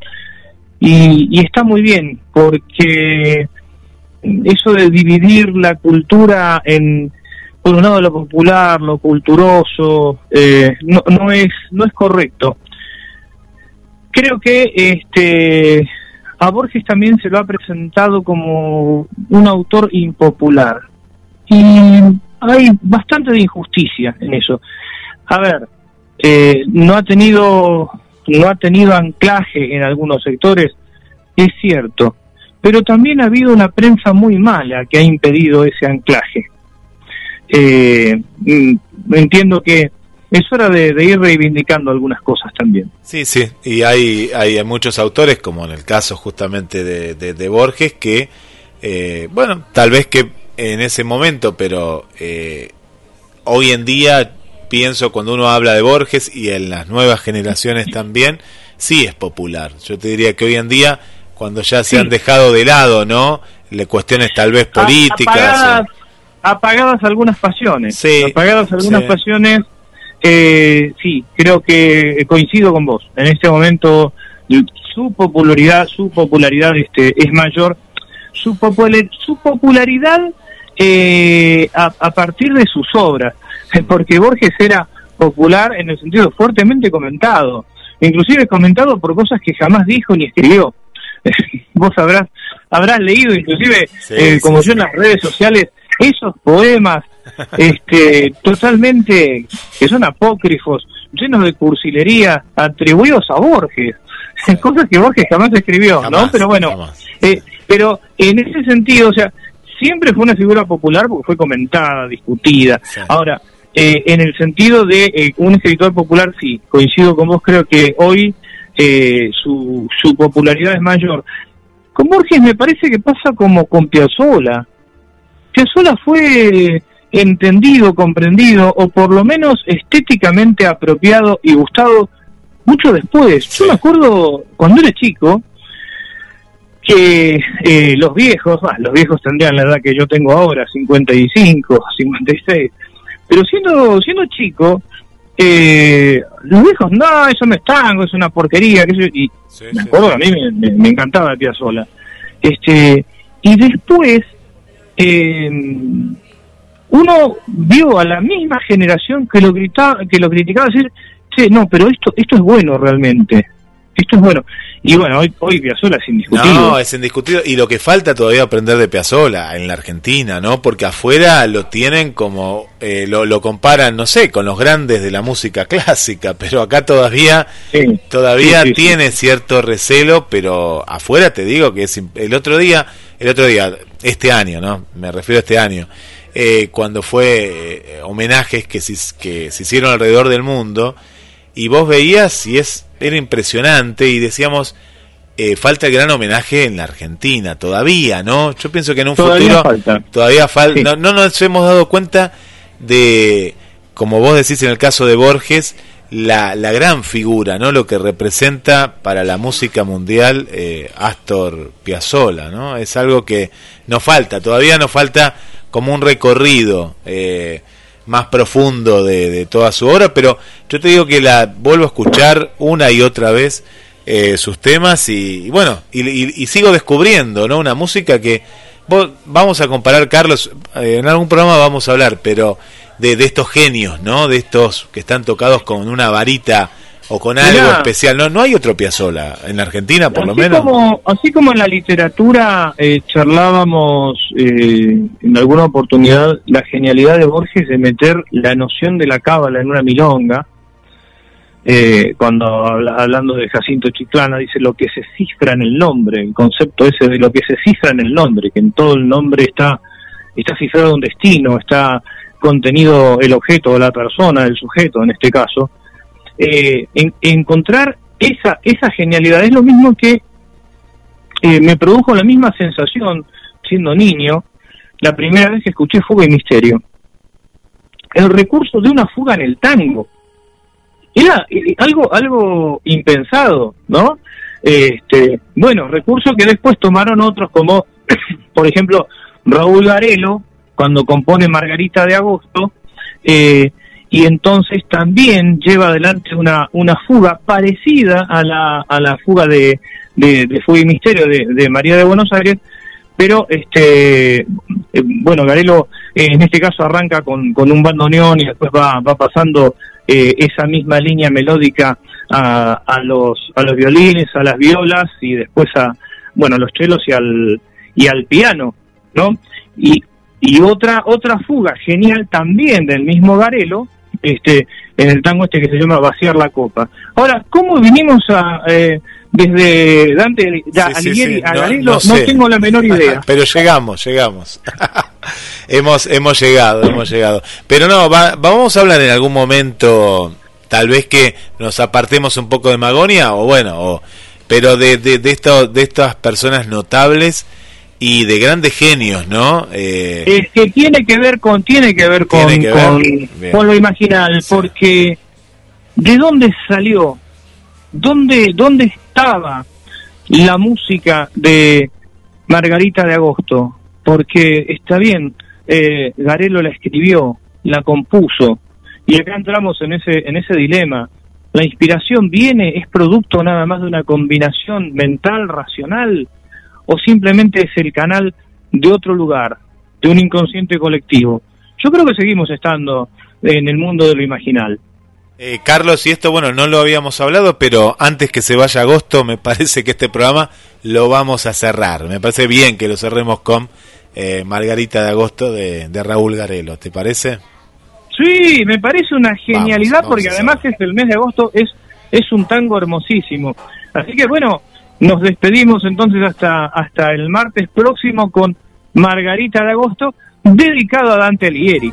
y, y está muy bien, porque eso de dividir la cultura en por un lado lo popular, lo culturoso, eh, no, no es no es correcto. Creo que este a Borges también se lo ha presentado como un autor impopular y hay bastante de injusticia en eso. A ver, eh, no ha tenido no ha tenido anclaje en algunos sectores, es cierto, pero también ha habido una prensa muy mala que ha impedido ese anclaje. Eh, mm, entiendo que es hora de, ir reivindicando algunas cosas también. Sí, sí, y hay, hay muchos autores, como en el caso justamente de, de, Borges, que, eh, bueno, tal vez que en ese momento, pero eh, hoy en día pienso cuando uno habla de Borges y en las nuevas generaciones también, sí es popular. Yo te diría que hoy en día, cuando ya se han dejado de lado, ¿no? Le cuestiones tal vez políticas apagadas algunas pasiones. Sí, apagadas algunas pasiones, eh, sí, creo que coincido con vos. En este momento su popularidad, su popularidad este, es mayor. Su, su popularidad eh, a, a, partir de sus obras, porque Borges era popular en el sentido fuertemente comentado, inclusive comentado por cosas que jamás dijo ni escribió. Vos habrás habrás leído, inclusive eh, como yo en las redes sociales, esos poemas este, totalmente que son apócrifos, llenos de cursilería, atribuidos a Borges, cosas que Borges jamás escribió, ¿no? Pero bueno, eh, pero en ese sentido, o sea, siempre fue una figura popular porque fue comentada, discutida. Ahora, eh, en el sentido de eh, un escritor popular, sí, coincido con vos, creo que hoy su, su popularidad es mayor. Con Borges me parece que pasa como con Piazzolla sola fue entendido, comprendido o por lo menos estéticamente apropiado y gustado mucho después. Yo me acuerdo cuando era chico que eh, los viejos, los viejos tendrían la edad que yo tengo ahora, 55, 56, pero siendo siendo chico, eh, los viejos, no, eso no es tango, es una porquería, que y me acuerdo, a mí me, me, encantaba la tía sola. Este, y después eh, uno vio a la misma generación que lo gritaba, que lo criticaba decir, sí, no, pero esto, esto es bueno realmente. Esto es bueno. Y bueno, hoy, hoy es indiscutible. No, es indiscutible. Y lo que falta todavía aprender de Piazzolla en la Argentina, ¿no? Porque afuera lo tienen como, eh, lo, lo, comparan, no sé, con los grandes de la música clásica, pero acá todavía, todavía tiene cierto recelo, pero afuera te digo que es, el otro día, el otro día, este año, ¿no? Me refiero a este año. Eh, cuando fue eh, homenajes que se, que se hicieron alrededor del mundo y vos veías y es era impresionante y decíamos eh, falta el gran homenaje en la Argentina todavía no yo pienso que en un futuro todavía falta no, nos hemos dado cuenta de como vos decís en el caso de Borges la, la gran figura no lo que representa para la música mundial Astor Piazzolla no es algo que nos falta todavía nos falta como un recorrido eh, más profundo de, toda su obra, pero yo te digo que la vuelvo a escuchar una y otra vez eh, sus temas y, bueno, y, sigo descubriendo, ¿no? Una música que vamos a comparar, Carlos, eh, en algún programa vamos a hablar, pero de, de estos genios, ¿no? De estos que están tocados con una varita o con algo especial. No, no hay otro Piazzolla en la Argentina, por lo menos. Como, así como en la literatura eh, charlábamos eh, en alguna oportunidad la genialidad de Borges de meter la noción de la cábala en una milonga. Eh, cuando hablando de Jacinto Chiclana dice lo que se cifra en el nombre, el concepto ese de lo que se cifra en el nombre, que en todo el nombre está está cifrado un destino, está contenido el objeto o la persona, el sujeto en este caso eh, encontrar esa, esa genialidad. Es lo mismo que eh, me produjo la misma sensación siendo niño la primera vez que escuché Fuga y Misterio. el recurso de una fuga en el tango. Era eh, algo, algo impensado, ¿no? Este, bueno, recurso que después tomaron otros como, por ejemplo, Raúl Garelo, cuando compone Margarita de Agosto, eh, y entonces también lleva adelante una, una fuga parecida a la, a la fuga de, de, Fuga y Misterio de, de María de Buenos Aires, pero este eh, bueno Garelo eh, en este caso arranca con, con un bandoneón y después va, va pasando eh, esa misma línea melódica a, a los a los violines a las violas y después a bueno a los chelos y al y al piano no y y otra otra fuga genial también del mismo Garelo este en el tango este que se llama vaciar la copa ahora cómo vinimos a eh, desde Dante ya, Alighieri a Garelo, no, tengo la menor idea. Pero llegamos, llegamos. hemos, hemos llegado, hemos llegado. Pero no, va, vamos a hablar en algún momento, tal vez que nos apartemos un poco de Magonia, o bueno, o, pero de, de, de, esto, de estas personas notables y de grandes genios, ¿no? Eh, es que tiene que ver con, tiene que ver con, que ver, con, con, lo imaginal, sí. porque ¿de dónde salió? ¿Dónde, ¿Dónde estaba la música de Margarita de Agosto? Porque está bien, eh, Garelo la escribió, la compuso, y acá entramos en ese, en ese dilema. La inspiración viene, es producto nada más de una combinación mental, racional, o simplemente es el canal de otro lugar, de un inconsciente colectivo. Yo creo que seguimos estando en el mundo de lo imaginal. Eh, Carlos, y esto, bueno, no lo habíamos hablado, pero antes que se vaya agosto, me parece que este programa lo vamos a cerrar. Me parece bien que lo cerremos con eh, Margarita de Agosto de, de, Raúl Garelo, ¿te parece? Sí, me parece una genialidad vamos, vamos porque además es el mes de agosto, es, es un tango hermosísimo. Así que bueno, nos despedimos entonces hasta, hasta el martes próximo con Margarita de Agosto, dedicado a Dante Alighieri.